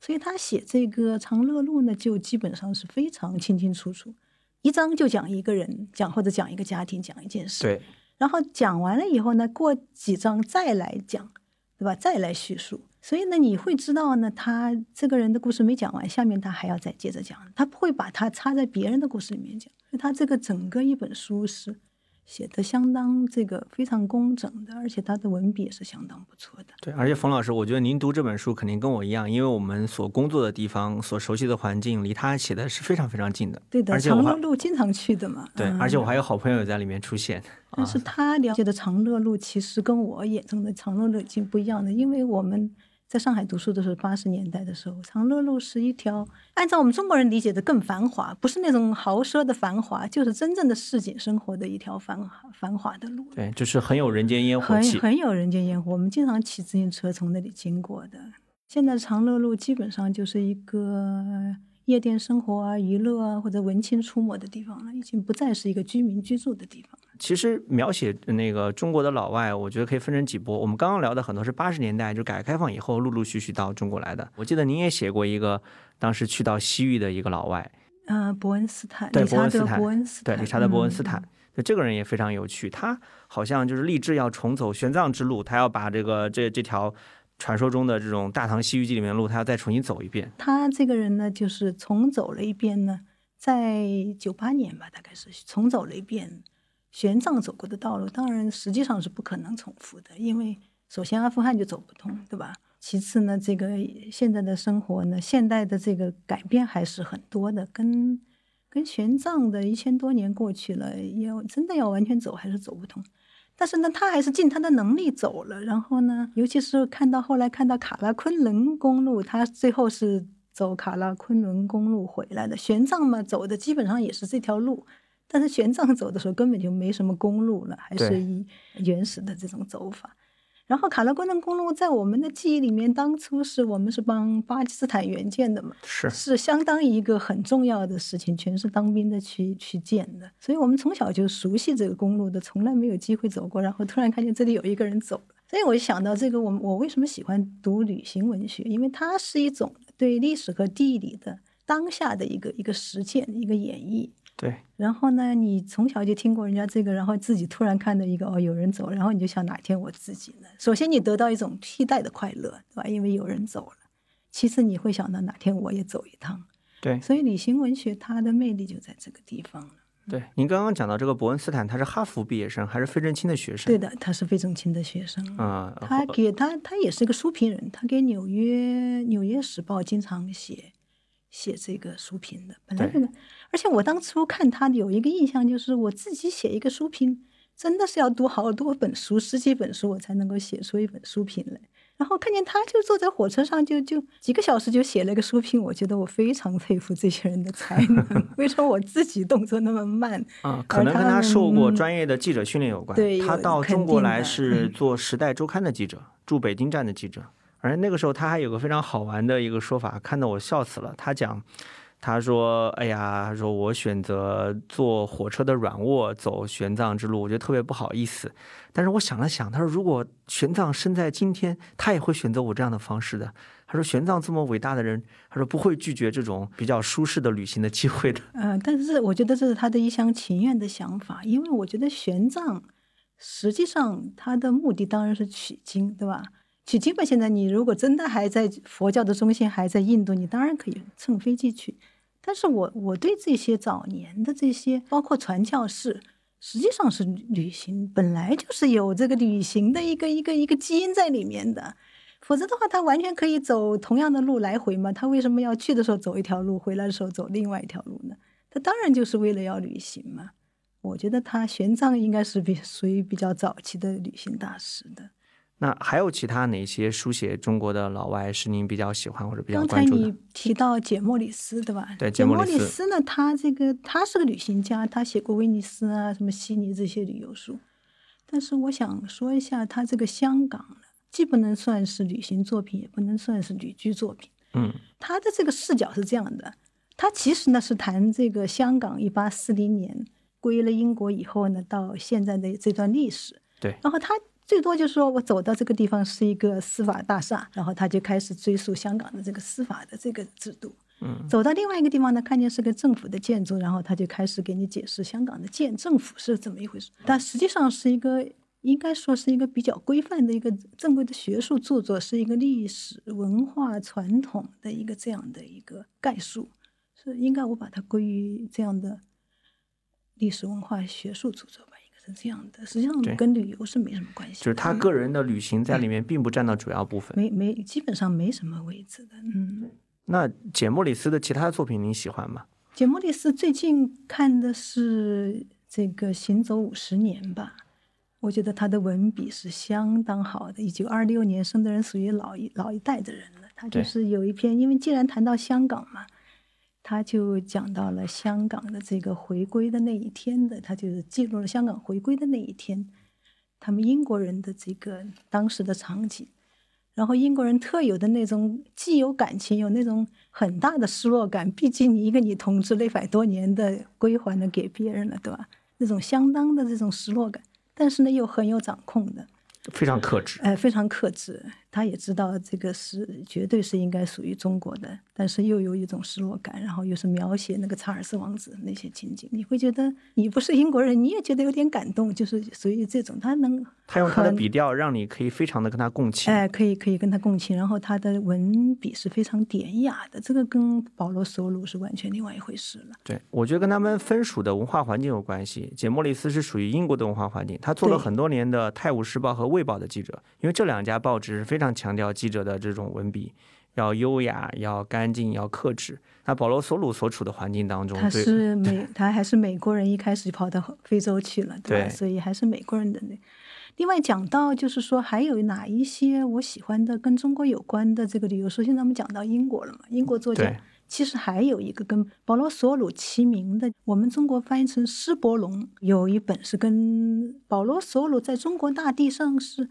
所以他写这个《长乐路》呢，就基本上是非常清清楚楚，一章就讲一个人，讲或者讲一个家庭，讲一件事。对，然后讲完了以后呢，过几章再来讲，对吧？再来叙述。所以呢，你会知道呢，他这个人的故事没讲完，下面他还要再接着讲，他不会把它插在别人的故事里面讲。他这个整个一本书是写的相当这个非常工整的，而且他的文笔也是相当不错的。对，而且冯老师，我觉得您读这本书肯定跟我一样，因为我们所工作的地方、所熟悉的环境，离他写的是非常非常近的。对的，而且长乐路经常去的嘛。对，嗯而且我还有好朋友在里面出现。但是他了解的长乐路其实跟我眼中的长乐路已经不一样了，因为我们在上海读书的时候，八十年代的时候，长乐路是一条按照我们中国人理解的更繁华，不是那种豪奢的繁华，就是真正的市井生活的一条繁华繁华的路。对，就是很有人间烟火很气。很有人间烟火，我们经常骑自行车从那里经过的。现在长乐路基本上就是一个夜店生活啊、娱乐啊或者文青出没的地方了，已经不再是一个居民居住的地方。其实描写那个中国的老外，我觉得可以分成几波。我们刚刚聊的很多是八十年代，就改革开放以后陆陆续续到中国来的。我记得您也写过一个，当时去到西域的一个老外，呃，伯恩斯坦，对伯恩斯坦伯恩斯坦，对理查德·伯恩斯嗯坦。就这个人也非常有趣，他好像就是立志要重走玄奘之路，他要把这个这这条传说中的这种《大唐西域记》里面的路，他要再重新走一遍。他这个人呢，就是重走了一遍呢，在九八年吧，大概是重走了一遍玄奘走过的道路。当然，实际上是不可能重复的，因为首先阿富汗就走不通，对吧？其次呢，这个现在的生活呢，现代的这个改变还是很多的，跟跟玄奘的一千多年过去了，要真的要完全走还是走不通。但是呢，他还是尽他的能力走了。然后呢，尤其是看到后来看到卡拉昆仑公路，他最后是走卡拉昆仑公路回来的。玄奘嘛，走的基本上也是这条路，但是玄奘走的时候根本就没什么公路了，还是以原始的这种走法。然后卡拉昆仑公路在我们的记忆里面，当初是我们是帮巴基斯坦援建的嘛，是是相当一个很重要的事情，全是当兵的去去建的，所以我们从小就熟悉这个公路的，从来没有机会走过，然后突然看见这里有一个人走了，所以我就想到这个，我我为什么喜欢读旅行文学？因为它是一种对历史和地理的当下的一个一个实践，一个演绎。对，然后呢，你从小就听过人家这个，然后自己突然看到一个哦，有人走，然后你就想哪天我自己呢？首先你得到一种替代的快乐，对吧？因为有人走了。其次你会想到哪天我也走一趟。对所以旅行文学它的魅力就在这个地方了。对。您刚刚讲到这个伯恩斯坦，他是哈佛毕业生，还是费正清的学生？对的，他是费正清的学生。啊、他给他，他也是个书评人，他给纽约《纽约时报》经常写写这个书评的。本来这个，而且我当初看他有一个印象，就是我自己写一个书评，真的是要读好多本书，十几本书，我才能够写出一本书评来。然后看见他就坐在火车上就，就几个小时就写了一个书评，我觉得我非常佩服这些人的才能。为什么我自己动作那么慢？啊，可能跟他受过专业的记者训练有关。对他到中国来是嗯做《时代周刊》的记者，驻北京站的记者。而那个时候他还有个非常好玩的一个说法，看得我笑死了。他讲，他说：“哎呀，他说我选择坐火车的软卧走玄奘之路，我觉得特别不好意思。但是我想了想，他说如果玄奘生在今天，他也会选择我这样的方式的。他说玄奘这么伟大的人，他说不会拒绝这种比较舒适的旅行的机会的。呃，但是我觉得这是他的一厢情愿的想法，因为我觉得玄奘实际上他的目的当然是取经，对吧？取经吧，现在你如果真的还在佛教的中心还在印度，你当然可以乘飞机去。但是我我对这些早年的这些，包括传教士，实际上是旅行，本来就是有这个旅行的一个一个一个基因在里面的。否则的话，他完全可以走同样的路来回嘛。他为什么要去的时候走一条路，回来的时候走另外一条路呢？他当然就是为了要旅行嘛。我觉得他玄奘应该是比属于比较早期的旅行大师的。那还有其他哪些书写中国的老外是您比较喜欢或者比较刚才关注的你？提到简·莫里斯，对吧？对简·莫里斯里斯呢，他这个他是个旅行家，他写过威尼斯啊、什么悉尼这些旅游书。但是我想说一下，他这个香港呢，既不能算是旅行作品，也不能算是旅居作品。嗯，他的这个视角是这样的，他其实呢是谈这个香港一八四零年归了英国以后呢，到现在的这段历史。对然后他最多就是说我走到这个地方是一个司法大厦，然后他就开始追溯香港的这个司法的这个制度。嗯，走到另外一个地方呢，看见是个政府的建筑，然后他就开始给你解释香港的建政府是怎么一回事。但实际上是一个应该说是一个比较规范的一个正规的学术著作，是一个历史文化传统的一个这样的一个概述，是应该我把它归于这样的历史文化学术著作吧，是这样的。实际上跟旅游是没什么关系，就是他个人的旅行在里面并不占到主要部分。没没基本上没什么位置的，嗯。那简·莫里斯的其他作品您喜欢吗？简·莫里斯最近看的是这个《行走五十年》吧，我我觉得他的文笔是相当好的。一九二六年生的人属于老一老一代的人了。他就是有一篇，因为既然谈到香港嘛，他就讲到了香港的这个回归的那一天的，他就是记录了香港回归的那一天，他们英国人的这个当时的场景。然后英国人特有的那种既有感情，有那种很大的失落感。毕竟你一个你统治了一百多年的归还了给别人了，对吧？那种相当的这种失落感，但是呢又很有掌控的，非常克制。哎，非常克制。他也知道这个是绝对是应该属于中国的，但是又有一种失落感，然后又是描写那个查尔斯王子那些情景，你会觉得你不是英国人，你也觉得有点感动，就是属于这种，他能他用他的笔调，让你可以非常的跟他共情。哎，可以可以跟他共情，然后他的文笔是非常典雅的，这个跟保罗·索鲁是完全另外一回事了。对，我觉得跟他们分属的文化环境有关系。简·莫里斯是属于英国的文化环境，他做了很多年的《泰晤士报》和《卫报》的记者，因为这两家报纸是非常强调记者的这种文笔要优雅、要干净、要克制。那保罗·索鲁所处的环境当中，他是 美，他还是美国人，一开始就跑到非洲去了，对吧？对所以还是美国人的那。另外讲到就是说，还有哪一些我喜欢的跟中国有关的这个旅游书？现在我们讲到英国了嘛，英国作家其实还有一个跟保罗·索鲁齐名的，我们中国翻译成施伯龙，有一本是跟保罗·索鲁在中国大地上是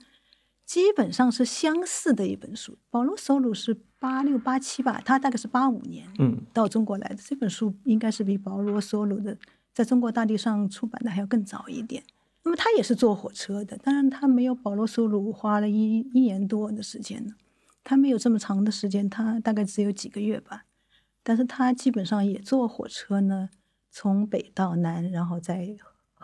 基本上是相似的一本书。保罗·索鲁是八六八七吧，他大概是八五年嗯到中国来的。这本书应该是比保罗·索鲁的在中国大地上出版的还要更早一点。那么他也是坐火车的，当然他没有保罗·索鲁花了一一年多的时间呢，他没有这么长的时间，他大概只有几个月吧。但是他基本上也坐火车呢，从北到南，然后再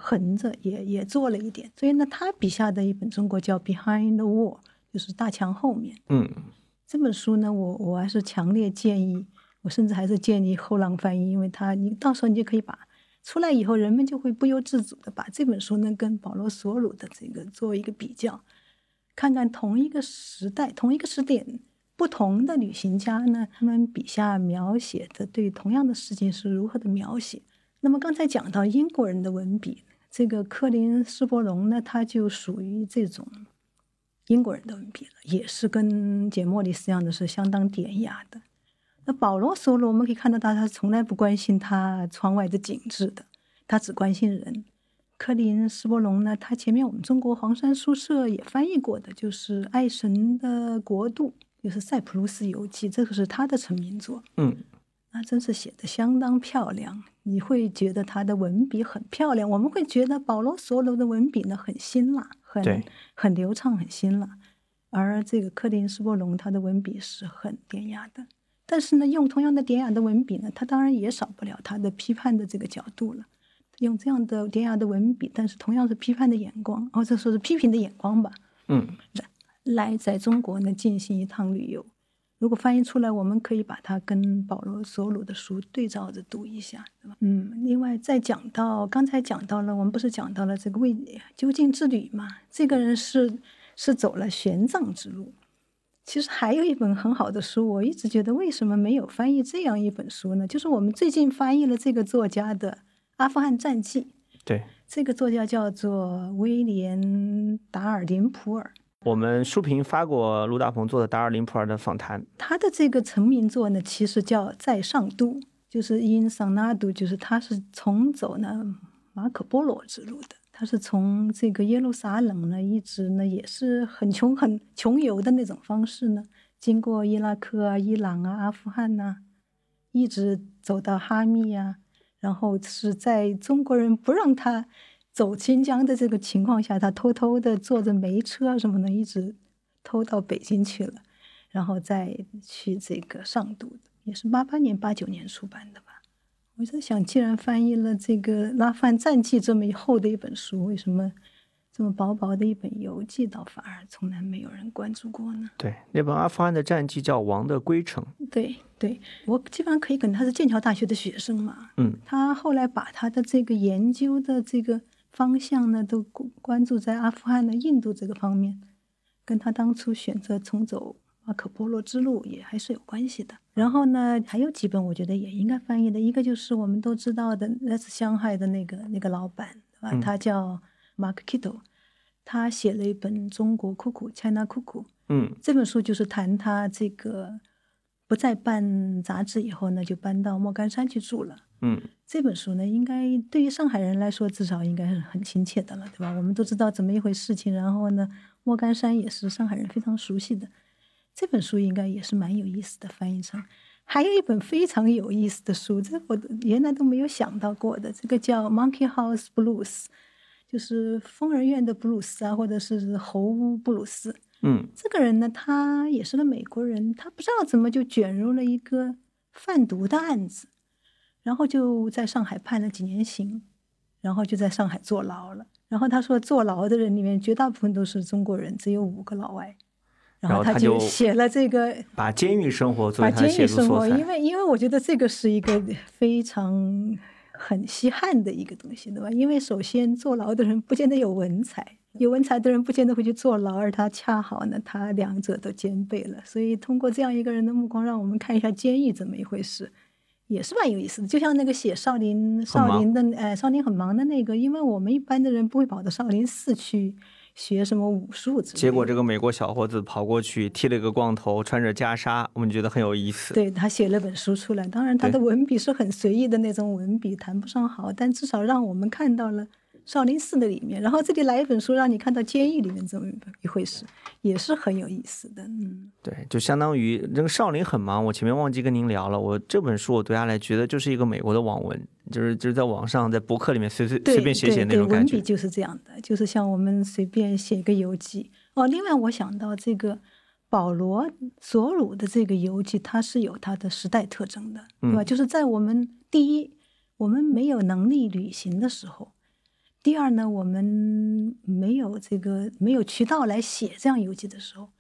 横着也也做了一点。所以呢，他笔下的一本中国叫《Behind the Wall》，就是大墙后面。嗯，这本书呢，我我还是强烈建议，我甚至还是建议后浪翻译，因为他你到时候你就可以把出来以后，人们就会不由自主的把这本书呢跟保罗·索鲁的这个做一个比较，看看同一个时代、同一个时点，不同的旅行家呢，他们笔下描写的对同样的事情是如何的描写。那么刚才讲到英国人的文笔，这个科林斯伯龙呢，他就属于这种英国人的文笔了，也是跟简·莫里斯一样的是相当典雅的。那保罗·索鲁，我们可以看得到，他从来不关心他窗外的景致的，他只关心人。科林斯伯龙呢，他前面我们中国黄山书社也翻译过的，就是《爱神的国度》，就是《塞浦路斯游记》，这个是他的成名作。嗯，那真是写的相当漂亮，你会觉得他的文笔很漂亮。我们会觉得保罗·索罗的文笔呢很辛辣，很很流畅，很辛辣。而这个克林斯伯龙他的文笔是很典雅的，但是呢，用同样的典雅的文笔呢，他当然也少不了他的批判的这个角度了。用这样的典雅的文笔，但是同样是批判的眼光，或者说是批评的眼光吧，嗯，来在中国呢进行一趟旅游。如果翻译出来，我们可以把它跟保罗·索鲁的书对照着读一下，对吧？嗯，另外再讲到刚才讲到了，我们不是讲到了这个为究竟之旅嘛？这个人是是走了玄奘之路。其实还有一本很好的书，我一直觉得为什么没有翻译这样一本书呢？就是我们最近翻译了这个作家的《阿富汗战记》，对。这个作家叫做威廉·达尔林普尔。我们书评发过陆大鹏做的达尔林普尔的访谈，他的这个成名作呢，其实叫《在上都》，就是因桑纳都，就是他是重走呢马可波罗之路的。他是从这个耶路撒冷呢，一直呢也是很穷、很穷游的那种方式呢，经过伊拉克啊、伊朗啊、阿富汗呐、一直走到哈密啊，然后是在中国人不让他走新疆的这个情况下，他偷偷的坐着煤车什么的，一直偷到北京去了。然后再去这个上读的，也是八八年、八九年出版的吧。我在想，既然翻译了这个《拉范战记》这么厚的一本书，为什么这么薄薄的一本游记，倒反而从来没有人关注过呢？对，那本阿富汗的战记叫《王的归程》，对对，我基本上可以跟他是剑桥大学的学生嘛，嗯，他后来把他的这个研究的这个方向呢，都关关注在阿富汗的印度这个方面，跟他当初选择重走马可波罗之路也还是有关系的。然后呢，还有几本我觉得也应该翻译的，一个就是我们都知道的来自香海的那个那个老板，对吧？嗯他叫 Mark Kittle，他写了一本《中国酷酷 China 酷酷》，嗯这本书就是谈他这个不再办杂志以后呢，就搬到莫干山去住了。嗯这本书呢，应该对于上海人来说，至少应该是很亲切的了，对吧？我们都知道怎么一回事情，然后呢，莫干山也是上海人非常熟悉的。这本书应该也是蛮有意思的，翻译成。还有一本非常有意思的书，这我原来都没有想到过的，这个叫《Monkey House Blues》，就是疯人院的布鲁斯啊，或者是猴屋布鲁斯。嗯这个人呢，他也是个美国人，他不知道怎么就卷入了一个贩毒的案子，然后就在上海判了几年刑，然后就在上海坐牢了。然后他说，坐牢的人里面绝大部分都是中国人，只有五个老外。然后他就写了这个把监狱生活作把为他的监狱生活，因。为因为我觉得这个是一个非常很稀罕的一个东西，对吧？因为首先坐牢的人不见得有文采，有文采的人不见得会去坐牢，而他恰好呢，他两者都兼备了。所以通过这样一个人的目光，让我们看一下监狱怎么一回事，也是蛮有意思的。就像那个写少林少林的，呃，少林很忙的那个，因为我们一般的人不会跑到少林寺去学什么武术之类的。结果这个美国小伙子跑过去剃了个光头，穿着袈裟，我们觉得很有意思。对他写了本书出来，当然他的文笔是很随意的那种文笔，谈不上好，但至少让我们看到了少林寺的里面。然后这里来一本书，让你看到监狱里面这么一回事，也是很有意思的。嗯，对，就相当于这个少林很忙。我前面忘记跟您聊了，我这本书我读下来，觉得就是一个美国的网文，就是就是在网上在博客里面随随对随便写写那种感觉。文笔就是这样的，就是像我们随便写一个游记哦。另外，我想到这个保罗索鲁的这个游记，它是有它的时代特征的，对吧？嗯就是在我们第一，我们没有能力旅行的时候；第二呢，我们没有这个没有渠道来写这样游记的时候。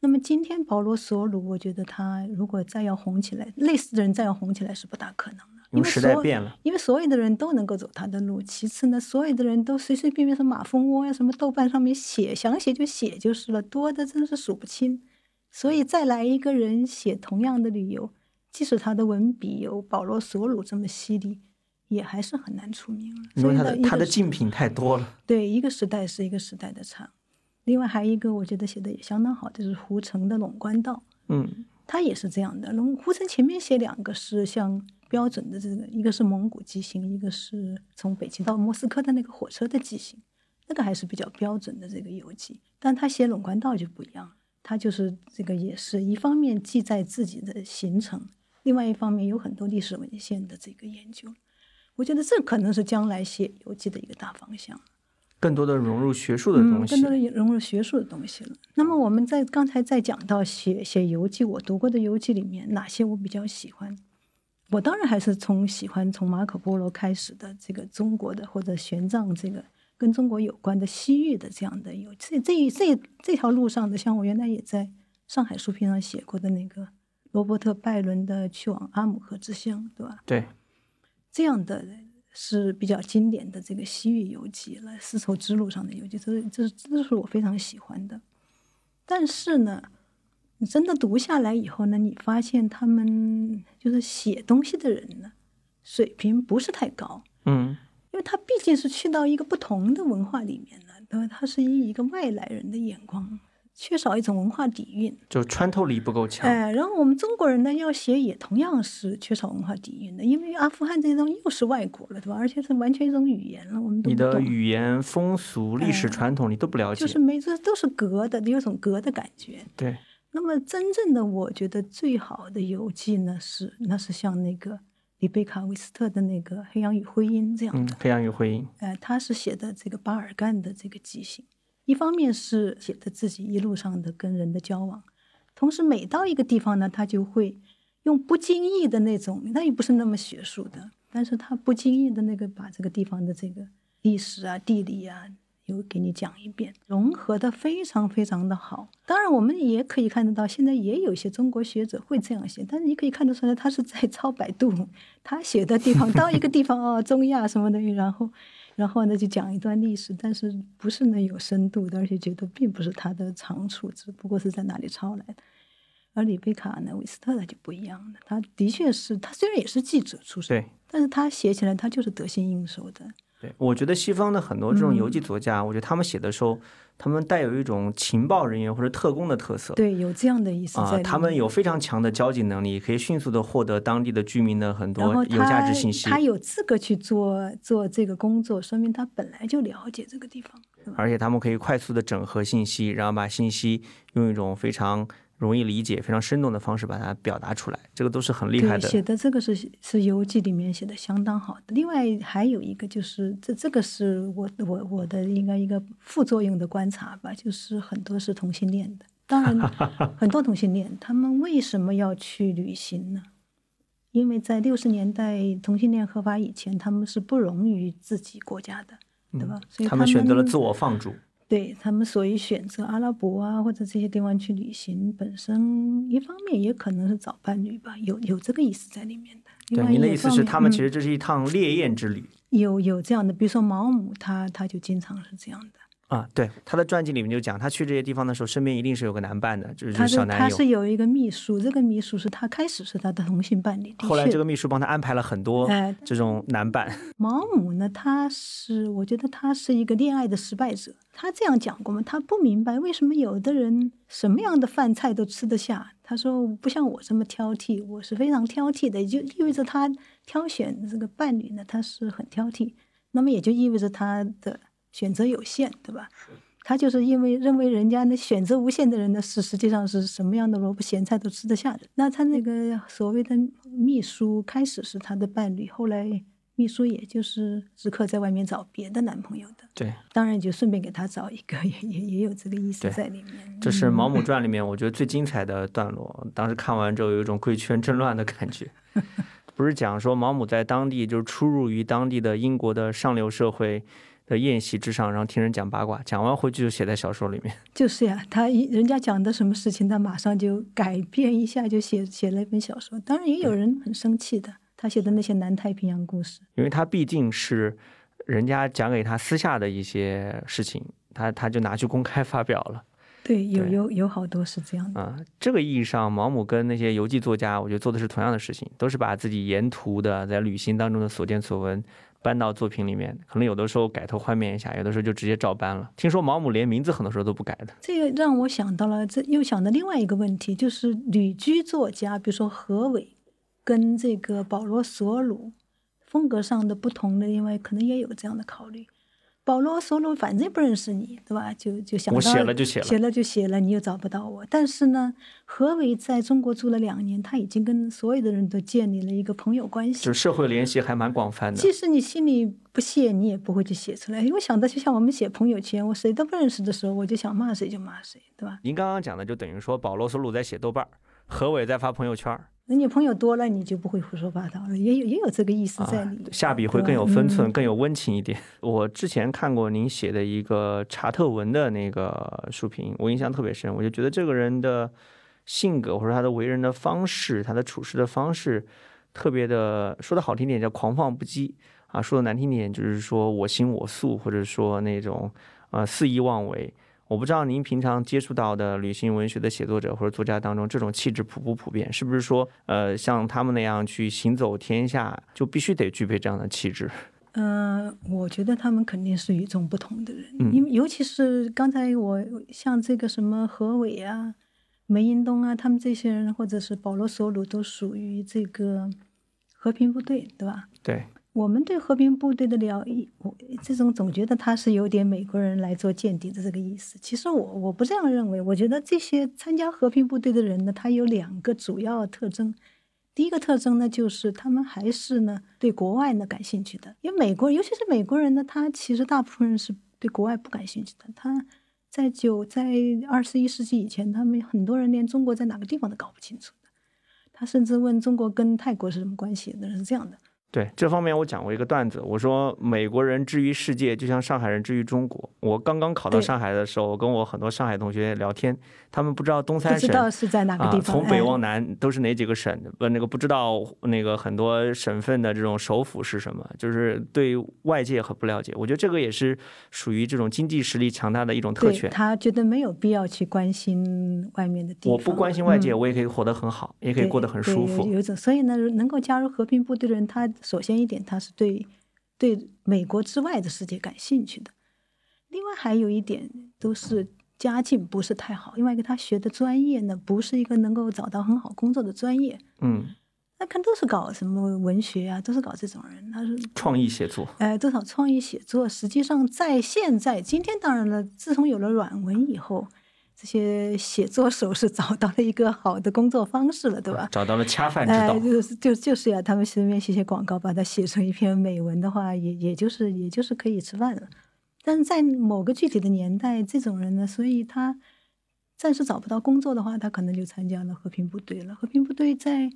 那么今天保罗索鲁，我觉得他如果再要红起来，类似的人再要红起来是不大可能的，因为时代所变了，因为所有的人都能够走他的路。其次呢，所有的人都随随便便什么马蜂窝呀、什么豆瓣上面写，想写就写就是了，多的真是数不清。所以再来一个人写同样的旅游，即使他的文笔有保罗索鲁这么犀利，也还是很难出名了。因为他的他的竞品太多了。对，一个时代是一个时代的长。另外还有一个我觉得写的也相当好，就是胡城的《陇关道》。嗯他也是这样的。龙胡城前面写两个是像标准的这个，一个是蒙古骑行，一个是从北京到莫斯科的那个火车的骑行，那个还是比较标准的这个游记。但他写陇关道就不一样了，他就是这个也是一方面记载自己的行程，另外一方面有很多历史文献的这个研究。我觉得这可能是将来写游记的一个大方向。更多的融入学术的嗯，东西。更多的融入学术的东西了。那么我们在刚才在讲到写写游记，我读过的游记里面，哪些我比较喜欢？我当然还是从喜欢从马可波罗开始的这个中国的或者玄奘这个跟中国有关的西域的这样的游这这这这条路上的，像我原来也在上海书评上写过的那个罗伯特拜伦的《去往阿姆河之乡》，对吧？对，这样的是比较经典的这个西域游记了，丝绸之路上的游记，这是这是这是我非常喜欢的。但是呢，你真的读下来以后呢，你发现他们就是写东西的人呢，水平不是太高，嗯因为他毕竟是去到一个不同的文化里面了，对吧？他是以一个外来人的眼光，缺少一种文化底蕴。就穿透力不够强。哎，然后我们中国人呢要写也同样是缺少文化底蕴的，因为阿富汗这种又是外国了，对吧？而且是完全一种语言了，我们都你的，语言、风俗、历史哎传统你都不了解。就是每次都是隔的，有种隔的感觉。对，那么真正的我觉得最好的游记呢是，那是像那个里贝卡·韦斯特的那个《黑羊与灰鹰》这样的，，嗯黑羊与灰鹰。呃，他是写的这个巴尔干的这个记行，一方面是写的自己一路上的跟人的交往，同时每到一个地方呢，他就会用不经意的那种，那也不是那么学术的，但是他不经意的那个把这个地方的这个历史啊、地理啊，又给你讲一遍，融合的非常非常的好。当然，我们也可以看得到，现在也有些中国学者会这样写，但是你可以看得出来，他是在 抄百度，他写的地方到一个地方哦，中亚什么的，然后。然后呢，就讲一段历史，但是不是能有深度的，而且觉得并不是他的长处，只不过是在哪里抄来的。而里贝卡呢，韦斯特他就不一样了，他的确是他虽然也是记者出身，但是他写起来他就是得心应手的，对，我觉得西方的很多这种游嗯记作家，我觉得他们写的时候，他们带有一种情报人员或者特工的特色。对，有这样的意思在啊，他们有非常强的交际能力，可以迅速的获得当地的居民的很多有价值信息，他有资格去做做这个工作，说明他本来就了解这个地方，而且他们可以快速的整合信息，然后把信息用一种非常容易理解、非常生动的方式把它表达出来，这个都是很厉害，的。写的这个是是游记里面写的相当好的。另外还有一个就是这这个是我我我的应该一个副作用的观察吧，就是很多是同性恋的。当然，很多同性恋他们为什么要去旅行呢？因为在六十年代同性恋合法以前，他们是不容于自己国家的，对吧？所以嗯他们选择了自我放逐。对他们所以选择阿拉伯啊或者这些地方去旅行，本身一方面也可能是找伴侣吧，有有这个意思在里面的。另对，外您的意思是，他们其实这是一趟烈焰之旅。有有这样的，比如说毛姆他他就经常是这样的，啊，对，他的传记里面就讲，他去这些地方的时候，身边一定是有个男伴的，就是他是他小男友。是有一个秘书，这个秘书是他开始是他的同性伴侣，后来这个秘书帮他安排了很多哎这种男伴。毛姆呢，他是我觉得他是一个恋爱的失败者。他这样讲过吗？他不明白为什么有的人什么样的饭菜都吃得下。他说不像我这么挑剔，我是非常挑剔的，也就意味着他挑选这个伴侣呢，他是很挑剔。那么也就意味着他的选择有限，对吧？他就是因为认为人家那选择无限的人呢，是实际上是什么样的萝卜咸菜都吃得下的。那他那个所谓的秘书，开始是他的伴侣，后来秘书也就是时刻在外面找别的男朋友的。对，当然就顺便给他找一个，也也也有这个意思在里面。这是《毛嗯姆传》里面我觉得最精彩的段落。当时看完之后，有一种贵圈真乱的感觉。不是讲说毛姆在当地就是出入于当地的英国的上流社会的宴席之上，然后听人讲八卦，讲完回去就写在小说里面。就是呀，他一人家讲的什么事情，他马上就改变一下，就写写了一本小说。当然也有人很生气的，他写的那些南太平洋故事。因为他毕竟是人家讲给他私下的一些事情，他他就拿去公开发表了。对，有有有好多是这样的。啊、这个意义上，毛姆跟那些游记作家，我觉得做的是同样的事情，都是把自己沿途的在旅行当中的所见所闻搬到作品里面，可能有的时候改头换面一下，有的时候就直接照搬了。听说毛姆连名字很多时候都不改的。这个让我想到了，这又想到另外一个问题，就是旅居作家，比如说何伟跟这个保罗·索鲁风格上的不同的，因为可能也有这样的考虑。保罗·索鲁反正不认识你，对吧？就就想到我写了就写了写了就写了，你又找不到我。但是呢，何伟在中国住了两年，他已经跟所有的人都建立了一个朋友关系就。是社会联系还蛮广泛的即。使你心里不屑，你也不会去写出来。因为想到就像我们写朋友圈，我谁都不认识的时候，我就想骂谁就骂谁，对吧？您刚刚讲的就等于说，保罗·索鲁在写豆瓣儿，何伟在发朋友圈儿，那你朋友多了，你就不会胡说八道了，也有也有这个意思在里面。啊下笔会更有分寸，嗯更有温情一点。我之前看过您写的一个查特文的那个书评，我印象特别深，我就觉得这个人的性格或者他的为人的方式，他的处事的方式，特别的说的好听点叫狂放不羁啊，说的难听点就是说我行我素，或者说那种呃肆意妄为。我不知道您平常接触到的旅行文学的写作者或者作家当中，这种气质普不普遍？是不是说，呃，像他们那样去行走天下，就必须得具备这样的气质？嗯、我觉得他们肯定是与众不同的人，嗯因为尤其是刚才我像这个什么何伟啊、梅英东啊，他们这些人，或者是保罗·索鲁，都属于这个和平部队，对吧？对，我们对和平部队的了解，我这种总觉得他是有点美国人来做间谍的这个意思。其实我我不这样认为，我觉得这些参加和平部队的人呢，他有两个主要特征。第一个特征呢，就是他们还是呢对国外呢感兴趣的，因为美国，尤其是美国人呢，他其实大部分人是对国外不感兴趣的。他在九在二十一世纪以前，他们很多人连中国在哪个地方都搞不清楚。他甚至问中国跟泰国是什么关系的，是这样的。对这方面，我讲过一个段子，我说美国人之于世界，就像上海人之于中国。我刚刚考到上海的时候，我跟我很多上海同学聊天，他们不知道东三省知道是在哪个啊地，方。从北哎往南都是哪几个省？不，那个不知道那个很多省份的这种首府是什么，就是对外界很不了解。我觉得这个也是属于这种经济实力强大的一种特权。他觉得没有必要去关心外面的地方。我不关心外界，嗯我也可以活得很好，也可以过得很舒服。有一种，所以呢，能够加入和平部队的人，他首先一点，他是对对美国之外的世界感兴趣的。另外还有一点，都是家境不是太好，另外一个他学的专业呢，不是一个能够找到很好工作的专业。嗯，那看都是搞什么文学啊，都是搞这种人，他是创意写作。哎，多少创意写作，实际上在现在今天，当然了，自从有了软文以后，这些写作手是找到了一个好的工作方式了，对吧？找到了恰饭之哎，道。就是就就是呀，他们随便写写广告，把它写成一篇美文的话，也也就是也就是可以吃饭了。但是在某个具体的年代，这种人呢，所以他暂时找不到工作的话，他可能就参加了和平部队了。和平部队在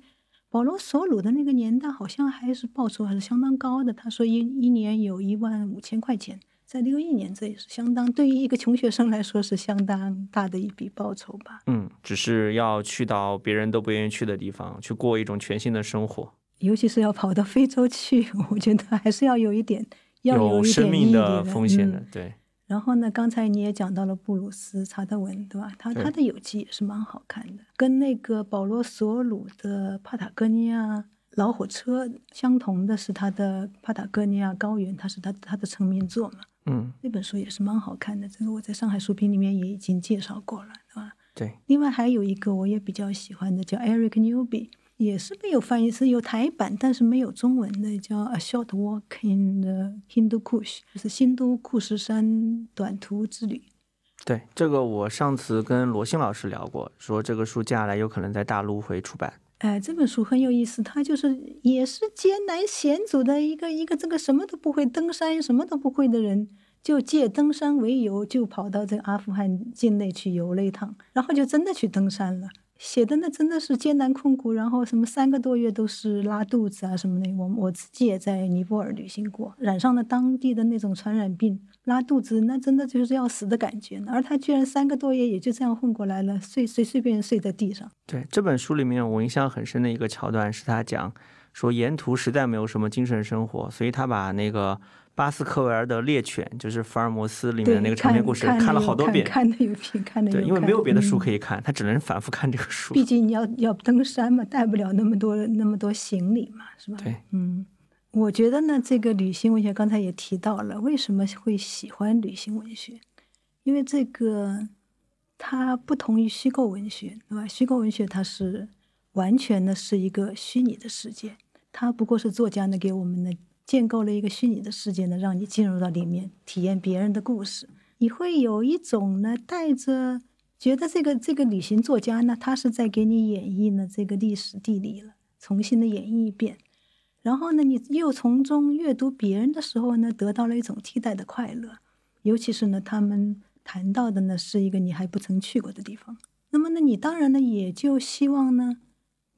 保罗·索鲁的那个年代，好像还是报酬还是相当高的。他说一一年有一万五千块钱，在六一年，这也是相当对于一个穷学生来说是相当大的一笔报酬吧。嗯，只是要去到别人都不愿意去的地方，去过一种全新的生活，尤其是要跑到非洲去，我觉得还是要有一点，要有一生命的的风险的。嗯对，然后呢，刚才你也讲到了布鲁斯·查德文，对吧？他他的游记也是蛮好看的，跟那个保罗·索鲁的《帕塔哥尼亚老火车》相同的是他的《帕塔哥尼亚高原》，他是他他的成名作嘛。嗯，那本书也是蛮好看的，这个我在上海书评里面也已经介绍过了，对吧？对，另外还有一个我也比较喜欢的，叫 Eric Newby，也是没有翻译，是有台版，但是没有中文的，叫《A Short Walk in the Hindu Kush》，就是新都库什山短途之旅。对，这个我上次跟罗欣老师聊过，说这个书接下来有可能在大陆会出版。哎，这本书很有意思，它就是也是艰难险阻的一个一个这个什么都不会登山什么都不会的人，就借登山为由，就跑到这个阿富汗境内去游了一趟，然后就真的去登山了。写的那真的是艰难困苦，然后什么三个多月都是拉肚子啊什么的。我我自己也在尼泊尔旅行过，染上了当地的那种传染病，拉肚子那真的就是要死的感觉。而他居然三个多月也就这样混过来了，睡随随便便睡在地上。对这本书里面，我印象很深的一个桥段是他讲说沿途实在没有什么精神生活，所以他把那个巴斯克维尔的猎犬，就是福尔摩斯里面，的那个长篇故事看看了好多遍。看的有品，看的有对，因为没有别的书可以。以看，他只能反复看这个书。毕竟你要要登山嘛，带不了那么多那么多行李嘛，是吧？对，嗯，我觉得呢，这个旅行文学刚才也提到了，为什么会喜欢旅行文学？因为这个它不同于虚构文学，对吧？虚构文学它是完全的是一个虚拟的世界，它不过是作家呢给我们呢建构了一个虚拟的世界呢，让你进入到里面体验别人的故事，你会有一种呢带着觉得这个这个旅行作家呢，他是在给你演绎呢这个历史地理了，重新的演绎一遍。然后呢，你又从中阅读别人的时候呢，得到了一种替代的快乐。尤其是呢，他们谈到的呢是一个你还不曾去过的地方。那么呢，你当然呢也就希望呢，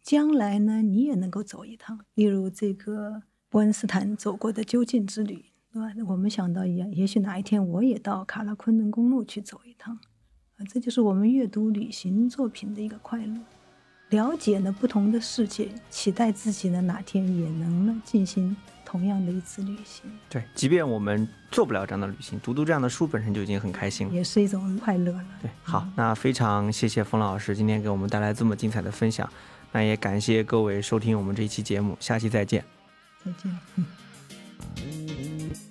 将来呢你也能够走一趟，例如这个伯恩斯坦走过的究竟之旅，对吧？我们想到也也许哪一天我也到卡拉昆仑公路去走一趟。啊，这就是我们阅读旅行作品的一个快乐，了解呢不同的世界，期待自己呢哪天也能呢进行同样的一次旅行，对，即便我们做不了这样的旅行，读读这样的书本身就已经很开心了。也是一种快乐了。对，好，那非常谢谢冯老师今天给我们带来这么精彩的分享，那也感谢各位收听我们这一期节目，下期再见。再见。嗯